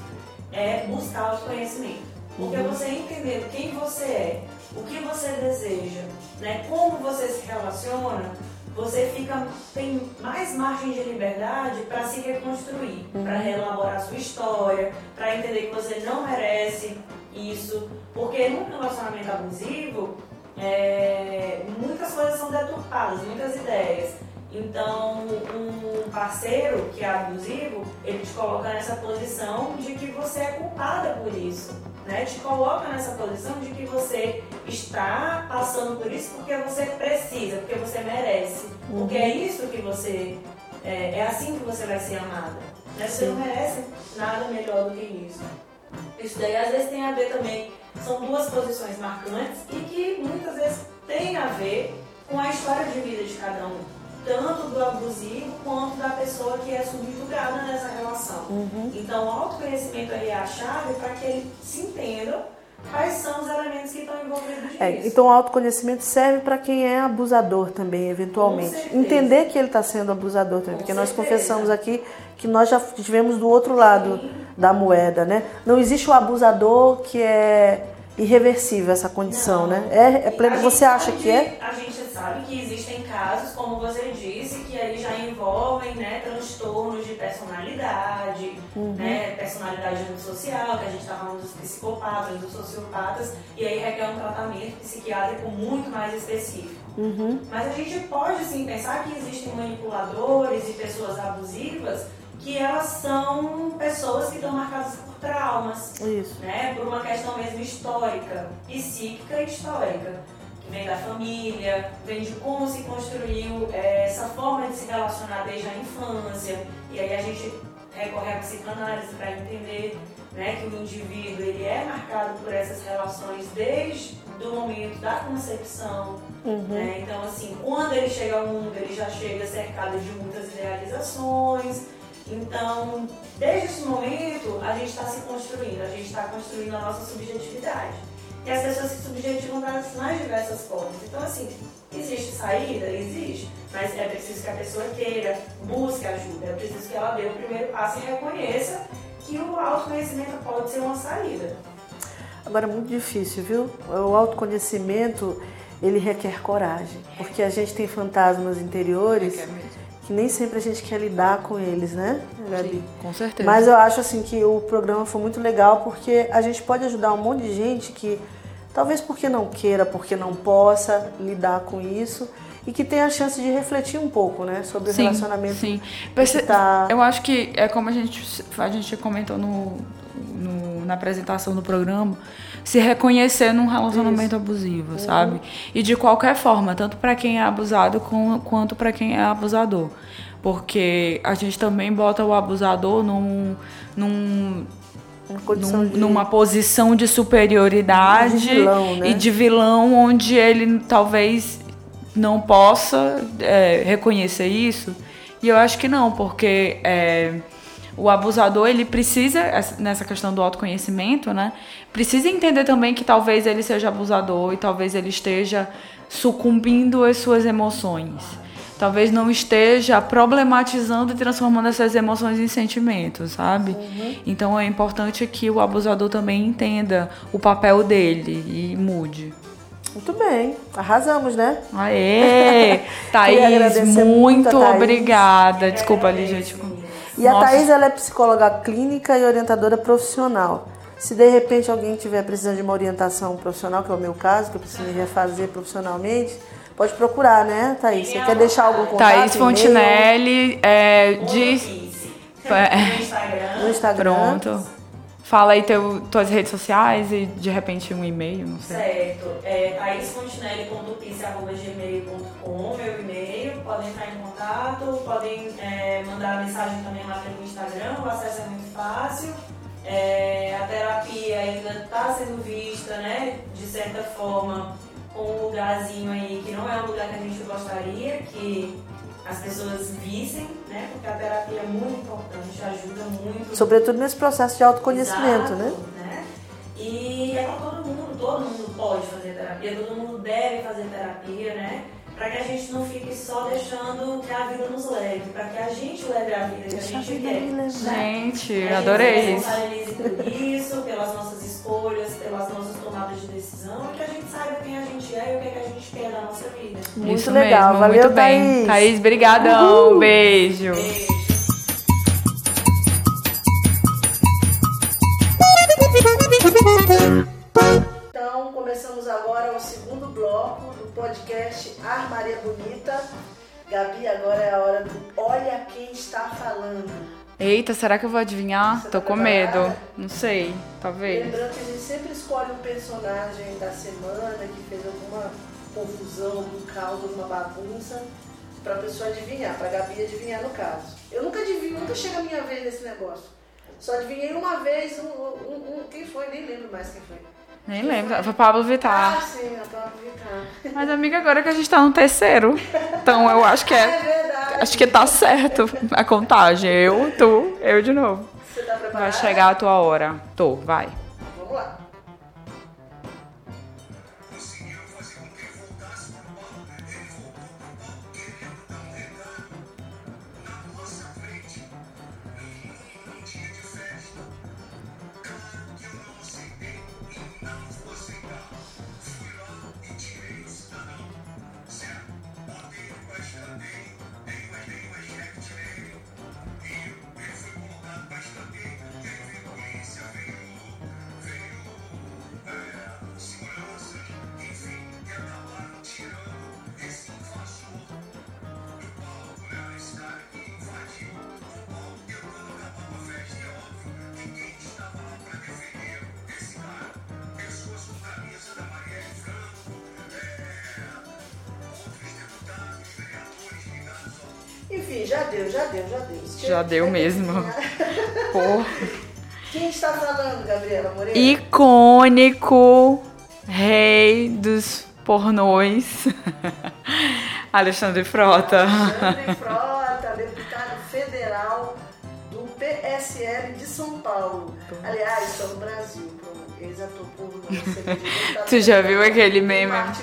é buscar autoconhecimento. Porque uhum. você entender quem você é, o que você deseja, né, como você se relaciona, você fica tem mais margem de liberdade para se reconstruir, uhum. para reelaborar sua história, para entender que você não merece isso, porque num relacionamento abusivo é, muitas coisas são deturpadas, muitas ideias. Então, um parceiro que é abusivo, ele te coloca nessa posição de que você é culpada por isso né, te coloca nessa posição de que você está passando por isso porque você precisa, porque você merece, uhum. porque é isso que você é, é, assim que você vai ser amada. Né? Você não merece nada melhor do que isso. Isso daí às vezes tem a ver também, são duas posições marcantes e que muitas vezes tem a ver com a história de vida de cada um tanto do abusivo quanto da pessoa que é subjugada nessa relação. Uhum. Então, o autoconhecimento é a chave para que ele se entenda quais são os elementos que estão envolvidos é, nisso. Então, o autoconhecimento serve para quem é abusador também, eventualmente. Entender que ele está sendo abusador também, Com porque certeza. nós confessamos aqui que nós já estivemos do outro lado Sim. da moeda, né? Não existe o abusador que é irreversível essa condição, Não. né? É, é pleno, você acha que é? A gente sabe que existem casos, como você disse, que aí já envolvem né, transtornos de personalidade, uhum. né, personalidade antissocial, que a gente está falando dos psicopatas, dos sociopatas, e aí requer um tratamento psiquiátrico muito mais específico. Uhum. Mas a gente pode sim pensar que existem manipuladores e pessoas abusivas que elas são pessoas que estão marcadas por traumas, Isso. né? Por uma questão mesmo histórica, psíquica e histórica, que vem da família, vem de como se construiu é, essa forma de se relacionar desde a infância, e aí a gente recorre à psicanálise para entender né, que o indivíduo ele é marcado por essas relações desde o momento da concepção. Uhum. Né? Então, assim, quando ele chega ao mundo, ele já chega cercado de muitas idealizações, então, desde esse momento, a gente está se construindo, a gente está construindo a nossa subjetividade. E as pessoas se subjetivam das mais diversas formas. Então, assim, existe saída? Existe. Mas é preciso que a pessoa queira, busque ajuda, é preciso que ela dê o primeiro passo e reconheça que o autoconhecimento pode ser uma saída. Agora, é muito difícil, viu? O autoconhecimento, ele requer coragem, porque a gente tem fantasmas interiores que nem sempre a gente quer lidar com eles, né, Gabi? Sim, com certeza. Mas eu acho assim que o programa foi muito legal porque a gente pode ajudar um monte de gente que talvez porque não queira, porque não possa lidar com isso e que tenha a chance de refletir um pouco, né, sobre sim, o relacionamento. Sim. Perce tá... Eu acho que é como a gente a gente comentou no, no na apresentação do programa se reconhecer num relacionamento Isso. abusivo, uhum. sabe? E de qualquer forma, tanto para quem é abusado com, quanto para quem é abusador. Porque a gente também bota o abusador num, num num, de... numa posição de superioridade de vilão, né? e de vilão onde ele talvez não possa é, reconhecer isso. E eu acho que não, porque é, o abusador ele precisa nessa questão do autoconhecimento, né? Precisa entender também que talvez ele seja abusador e talvez ele esteja sucumbindo às suas emoções. Talvez não esteja problematizando e transformando essas emoções em sentimentos, sabe? Uhum. Então é importante que o abusador também entenda o papel dele e mude. Muito bem, arrasamos, né? Aê! Thaís, muito, muito Thaís. obrigada. Desculpa ali, gente. E a Thaís, ela é psicóloga clínica e orientadora profissional. Se de repente alguém estiver precisando de uma orientação profissional, que é o meu caso, que eu preciso me refazer profissionalmente, pode procurar, né, Thaís? Você quer deixar algum contato? Thaís Fontinelli, é, de... No Instagram. Pronto. Fala aí teu, tuas redes sociais e de repente um e-mail, não sei. Certo. É thaisfontinelli.pisse.gmail.com, meu e-mail. Podem entrar em contato, podem é, mandar mensagem também lá pelo Instagram, o acesso é muito fácil. É, a terapia ainda está sendo vista, né, de certa forma, com um lugarzinho aí que não é um lugar que a gente gostaria, que as pessoas vissem, né? Porque a terapia é muito importante, ajuda muito. Sobretudo nesse processo de autoconhecimento, Exato, né? né? E é para todo mundo, todo mundo pode fazer terapia, todo mundo deve fazer terapia, né? Para que a gente não fique só deixando que a vida nos leve, para que a gente leve a vida que Deixa a gente quer. Né? Gente, adorei isso. A gente se por isso, pelas nossas escolhas, pelas nossas tomadas de decisão e que a gente saiba quem a gente é e o que, é que a gente quer da nossa vida. Muito isso legal, mesmo, valeu, muito bem. Thaís. Thaís, brigadão, Uhul. beijo. Beijo. Podcast Armaria Bonita. Gabi, agora é a hora do Olha Quem Está Falando. Eita, será que eu vou adivinhar? Você Tô tá com medo. Não sei, talvez. Lembrando que a gente sempre escolhe um personagem da semana que fez alguma confusão, algum caos, alguma bagunça, pra pessoa adivinhar, pra Gabi adivinhar no caso. Eu nunca adivinho, nunca chega a minha vez nesse negócio. Só adivinhei uma vez, um, um- um- quem foi? Nem lembro mais quem foi. Nem lembro. Foi Pablo Ah, Vittar. sim, a Pablo Vittar. Mas, amiga, agora que a gente tá no terceiro. Então eu acho que É é. verdade. Acho que tá certo a contagem. Eu, tu, eu de novo. Você tá preparada? Vai chegar a tua hora. Tô, vai. Vamos lá. Enfim, já deu, já deu, já deu. Já deu mesmo. Porra. Quem está falando, Gabriela Moreira? Icônico rei dos pornôs. Alexandre Frota. Alexandre Frota, deputado federal do PSL de São Paulo. Aliás, está no Brasil, ex-ator pornô. Tu já viu aquele meme? Né?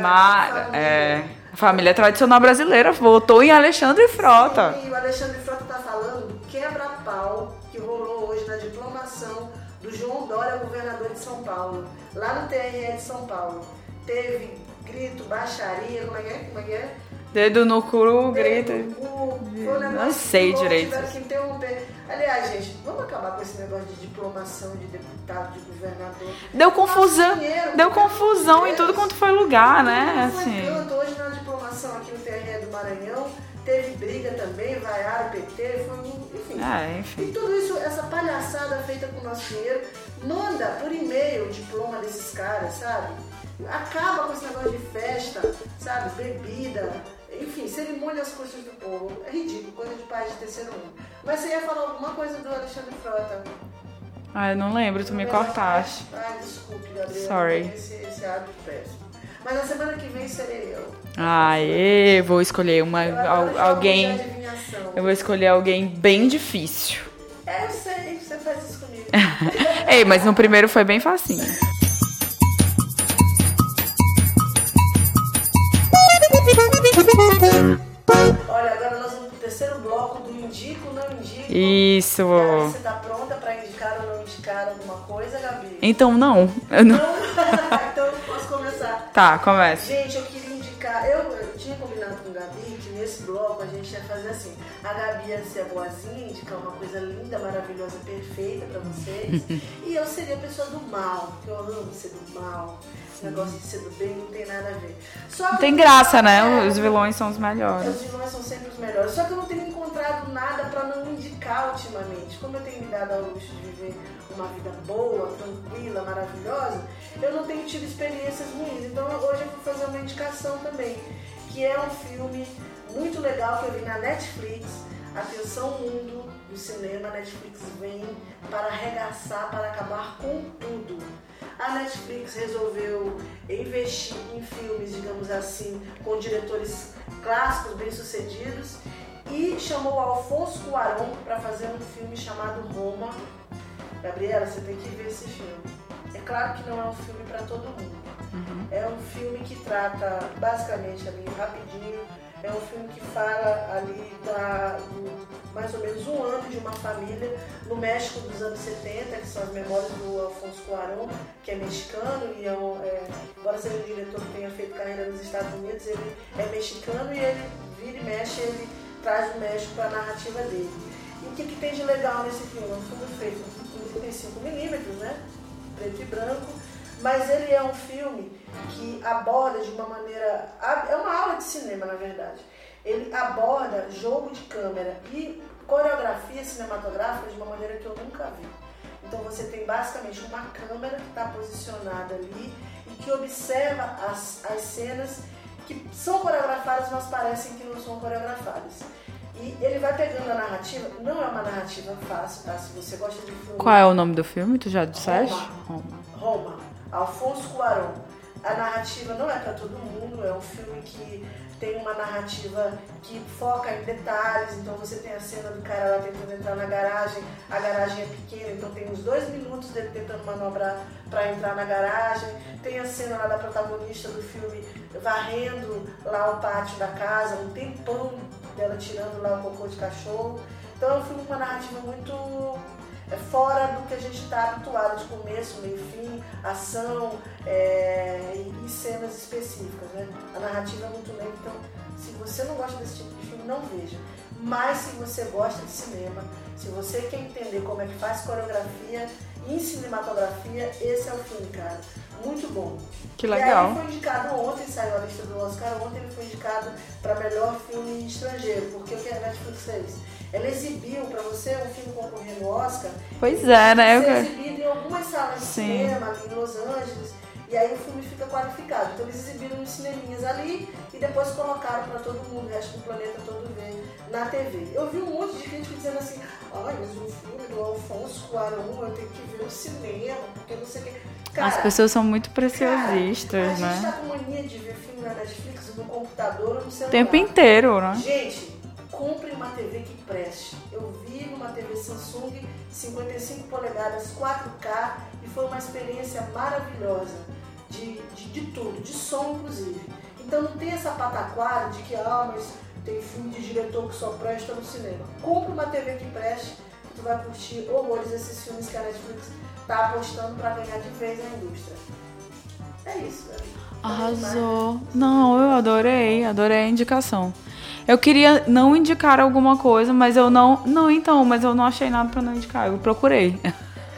Mar... Família. É, a família tradicional brasileira votou em Alexandre Frota. E o Alexandre Frota está falando do quebra-pau que rolou hoje na diplomação do João Dória, governador de São Paulo, lá no TRE de São Paulo. Teve grito, baixaria, como é que é? Como é que é? Dedo no cu, grita. Dedo no cu, Não sei direito. Tiveram que interromper. Aliás, gente, vamos acabar com esse negócio de diplomação de deputado, de governador. Deu confusão. Dinheiro, Deu confusão em tudo quanto foi lugar, né? Foi Assim. tanto. Hoje na diplomação aqui no TRE do Maranhão, teve briga também, vaiaram o PT, foi enfim. É, E enfim. tudo isso, essa palhaçada feita com o nosso dinheiro, manda por e-mail o diploma desses caras, sabe? Acaba com esse negócio de festa, sabe? Bebida, enfim, cerimônia às custas do povo. É ridículo, coisa de paz de terceiro mundo. Mas você ia falar alguma coisa do Alexandre Frota? Ai, não lembro, tu me cortaste. Ai, desculpe, Gabriela. Sorry. Esse, esse hábito péssimo. Mas na semana que vem serei eu. Aê, vou escolher uma, Eu alguém. Eu vou escolher alguém bem difícil. É, eu sei, você faz isso comigo. Ei, mas no primeiro foi bem facinho. Isso. Gabi, Você tá pronta pra indicar ou não indicar alguma coisa, Gabi? Então não. Eu não. então, posso começar Tá, começa. Gente, eu queria indicar. Eu, eu tinha combinado com o Gabi que nesse bloco a gente ia fazer assim. A Gabi ia ser a boazinha, indicar uma coisa linda, maravilhosa, perfeita pra vocês. e eu seria a pessoa do mal, porque eu amo ser do mal. Esse negócio de ser do bem não tem nada a ver. Só Não tem graça, né? É, Os vilões são os melhores. os vilões são sempre os melhores. Só que eu não tenho encontrado nada pra não indicar ultimamente. Como eu tenho me dado ao luxo de viver uma vida boa, tranquila, maravilhosa, eu não tenho tido experiências ruins. Então hoje eu vou fazer uma indicação também, que é um filme muito legal que eu vi na Netflix. Atenção mundo do cinema, a Netflix vem para arregaçar, para acabar com tudo. A Netflix resolveu investir em filmes, digamos assim, com diretores clássicos, bem-sucedidos, e chamou Alfonso Cuarón para fazer um filme chamado Roma. Gabriela, você tem que ver esse filme. É claro que não é um filme para todo mundo. É um filme que trata, basicamente, ali, rapidinho, é um filme que fala ali da, mais ou menos um ano de uma família no México dos anos 70, que são as memórias do Alfonso Cuarón, que é mexicano e é, um, é embora seja um diretor que tenha feito carreira nos Estados Unidos, ele é mexicano e ele vira e mexe, ele traz o México para a narrativa dele. E o que, que tem de legal nesse filme? É um filme feito em 35mm, né? Preto e branco, mas ele é um filme que aborda de uma maneira. É uma aula de cinema, na verdade. Ele aborda jogo de câmera e coreografia cinematográfica de uma maneira que eu nunca vi. Então você tem basicamente uma câmera que está posicionada ali e que observa as, as cenas que são coreografadas, mas parecem que não são coreografadas. E ele vai pegando a narrativa, não é uma narrativa fácil, tá? Se você gosta de filme. Qual é o nome do filme? Tu já disseste? Roma. Roma, Alfonso Cuarón. A narrativa não é para todo mundo, é um filme que tem uma narrativa que foca em detalhes, então você tem a cena do cara lá tentando entrar na garagem, a garagem é pequena, então tem uns dois minutos dele tentando manobrar para entrar na garagem, tem a cena lá da protagonista do filme varrendo lá o pátio da casa, um tempão dela tirando lá o cocô de cachorro. Então é um filme com uma narrativa muito fora do que a gente está habituado de começo, meio fim, ação é, e, e, cenas específicas. Né? A narrativa é muito lenta, então se você não gosta desse tipo de filme, não veja. Mas se você gosta de cinema, se você quer entender como é que faz coreografia em cinematografia, esse é o filme, cara. Muito bom. Que legal. E aí ele foi indicado ontem, saiu a lista do Oscar, ontem ele foi indicado para melhor filme estrangeiro, porque o que a Netflix fez? Ela exibiu para você um filme concorrendo no Oscar. Pois é, né? Ser exibido em algumas salas de Sim. cinema, em Los Angeles. E aí o filme fica qualificado. Então eles exibiram nos cineminhas ali e depois colocaram para todo mundo, o resto do planeta todo ver na TV. Eu vi um monte de gente dizendo assim, ai, mas o filme do Alfonso Cuarón eu tenho que ver no cinema, porque não sei o que. Cara, As pessoas são muito cara, preciosistas, a gente né? tá com mania de ver filme na Netflix, no computador no celular. O tempo inteiro, né? Gente, compre uma TV que preste. Eu vi numa TV Samsung 55 polegadas 4K e foi uma experiência maravilhosa de, de, de tudo, de som inclusive. Então não tem essa pataquara de que ah, mas tem filme de diretor que só presta no cinema. Compre uma TV que preste e tu vai curtir horrores esses filmes que a Netflix tá apostando para ganhar de vez na indústria. É isso, né? Arrasou. Não, eu adorei, adorei a indicação. Eu queria não indicar alguma coisa, mas eu não. Não, então, mas eu não achei nada pra não indicar. Eu procurei.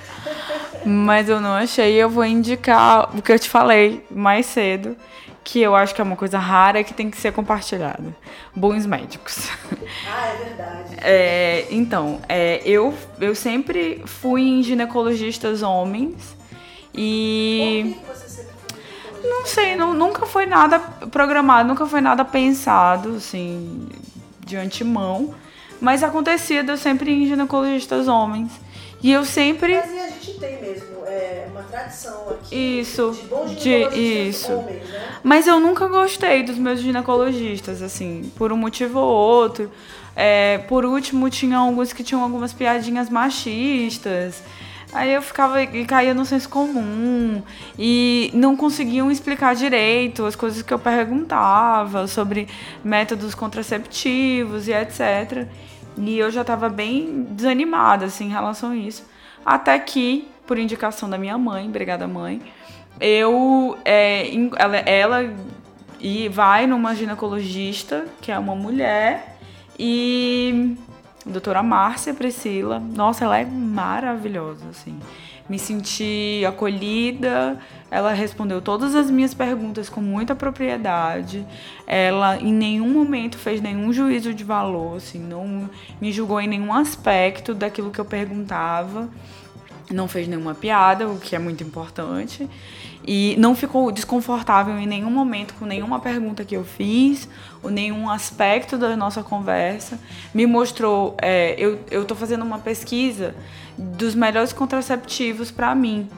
mas eu não achei. Eu vou indicar o que eu te falei mais cedo, que eu acho que é uma coisa rara e que tem que ser compartilhada. Bons médicos. Ah, é verdade. É, então, é, eu, eu sempre fui em ginecologistas homens e. Por que você? Não sei, não- nunca foi nada programado, nunca foi nada pensado, assim, de antemão. Mas acontecia de eu sempre ir em ginecologistas homens. E eu sempre. Mas e a gente tem mesmo é, uma tradição aqui Isso, de bons de- ginecologistas isso. homens, né? Mas eu nunca gostei dos meus ginecologistas, assim, por um motivo ou outro. É, por último, tinha alguns que tinham algumas piadinhas machistas. Aí eu ficava e caía no senso comum e não conseguiam explicar direito as coisas que eu perguntava sobre métodos contraceptivos e etc. E eu já estava bem desanimada assim, em relação a isso. Até que, por indicação da minha mãe, obrigada mãe, eu é, ela, ela e vai numa ginecologista que é uma mulher e doutora Márcia Priscila nossa ela é maravilhosa assim me senti acolhida. Ela respondeu todas as minhas perguntas com muita propriedade. Ela em nenhum momento fez nenhum juízo de valor, assim, não me julgou em nenhum aspecto daquilo que eu perguntava. Não fez nenhuma piada, o que é muito importante. E não ficou desconfortável em nenhum momento com nenhuma pergunta que eu fiz, ou nenhum aspecto da nossa conversa. Me mostrou. É, eu estou fazendo uma pesquisa dos melhores contraceptivos para mim,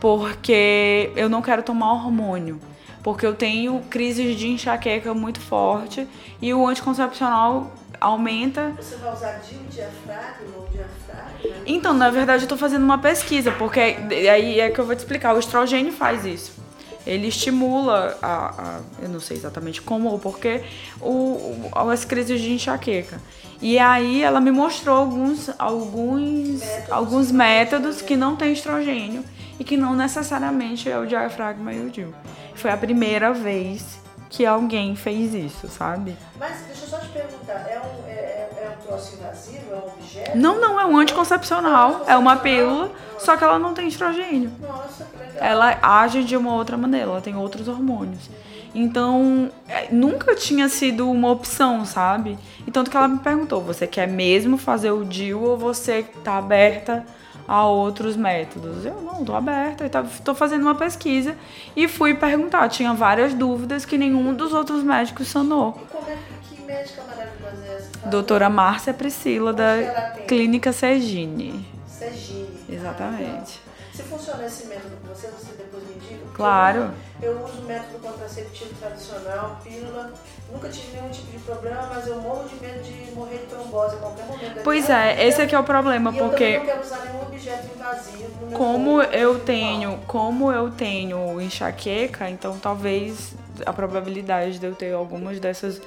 porque eu não quero tomar hormônio, porque eu tenho crises de enxaqueca muito forte e o anticoncepcional aumenta. Você vai usar diafragma ou diafragma? Então, na verdade, eu estou fazendo uma pesquisa, porque aí é que eu vou te explicar. O estrogênio faz isso ele estimula a, a, eu não sei exatamente como ou porquê, o, o, as crises de enxaqueca. E aí ela me mostrou alguns, alguns, métodos, alguns métodos que não tem estrogênio e que não necessariamente é o diafragma e o DIU. Foi a primeira vez que alguém fez isso, sabe? Mas deixa eu só te perguntar, é um, é, é, é um troço invasivo, é um objeto? Não, não, é um anticoncepcional, é uma pílula, só que ela não tem estrogênio. Nossa, que legal. Ela age de uma outra maneira, ela tem outros hormônios. Então, é, nunca tinha sido uma opção, sabe? E tanto que ela me perguntou: você quer mesmo fazer o DIU ou você tá aberta a outros métodos? Eu não, tô aberta, tô fazendo uma pesquisa e fui perguntar. Tinha várias dúvidas que nenhum dos outros médicos sanou. E como é que médica maravilhosa é essa? Doutora Márcia Priscila, Onde da tem? Clínica Sergine. Sergine. Exatamente. Se funciona esse método com você, você depois me indica? Claro. Eu, eu uso o método contraceptivo tradicional, pílula. Nunca tive nenhum tipo de problema, mas eu morro de medo de morrer de trombose a qualquer momento. Pois é, vida. esse aqui é o problema, E eu porque também não quero usar nenhum objeto invasivo. como corpo. eu tenho, como eu tenho enxaqueca, então talvez a probabilidade de eu ter algumas dessas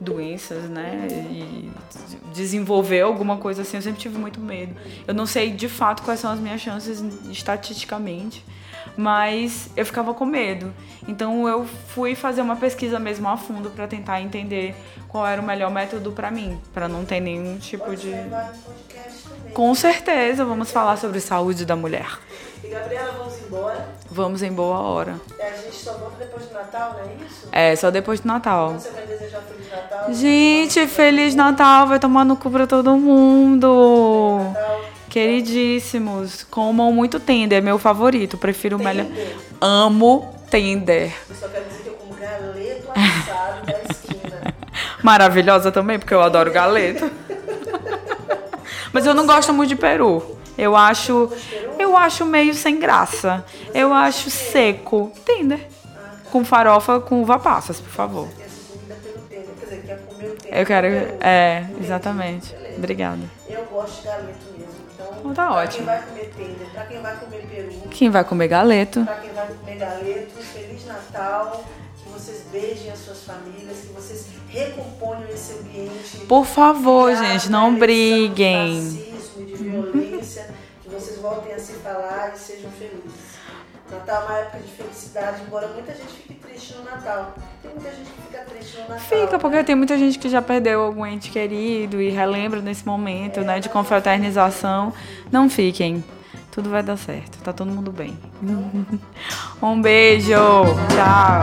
doenças, né, e desenvolver alguma coisa assim, eu sempre tive muito medo. Eu não sei de fato quais são as minhas chances estatisticamente, mas eu ficava com medo. Então eu fui fazer uma pesquisa mesmo a fundo para tentar entender qual era o melhor método para mim, para não ter nenhum tipo Pode de. Com certeza, vamos falar sobre saúde da mulher. E Gabriela, vamos embora. Vamos em boa hora. A gente só volta depois do Natal, não é isso? É, só depois do Natal. Você vai desejar Feliz Natal? Gente, Feliz Natal, vai tomar no cu pra todo mundo. Natal. Queridíssimos, comam muito tender, é meu favorito. Prefiro o melhor. Tender. Amo tender. Eu só quero dizer que eu como galeto assado da esquina. Maravilhosa também, porque eu adoro galeto. Mas eu não gosto muito de peru. Eu acho, eu acho meio sem graça. Eu acho seco. Tender. Com farofa com uva passas, por favor. Quer ser comida pelo tender. Quer dizer, quer comer o tender. Eu quero. É, exatamente. Obrigada. Eu gosto de galeto mesmo. Então, Então tá pra ótimo. quem vai comer tender, pra quem vai comer peru, Quem vai comer galeto? pra quem vai comer galeto, Feliz Natal. Que vocês beijem as suas famílias, que vocês recomponham esse ambiente. Por favor, gente, não briguem. De racismo de violência, vocês voltem a se falar e sejam felizes. Natal é uma época de felicidade, embora muita gente fique triste no Natal. Tem muita gente que fica triste no Natal. Fica, porque tem muita gente que já perdeu algum ente querido e relembra nesse momento, né, de confraternização. Não fiquem. Tudo vai dar certo. Tá todo mundo bem. Um beijo. Tchau.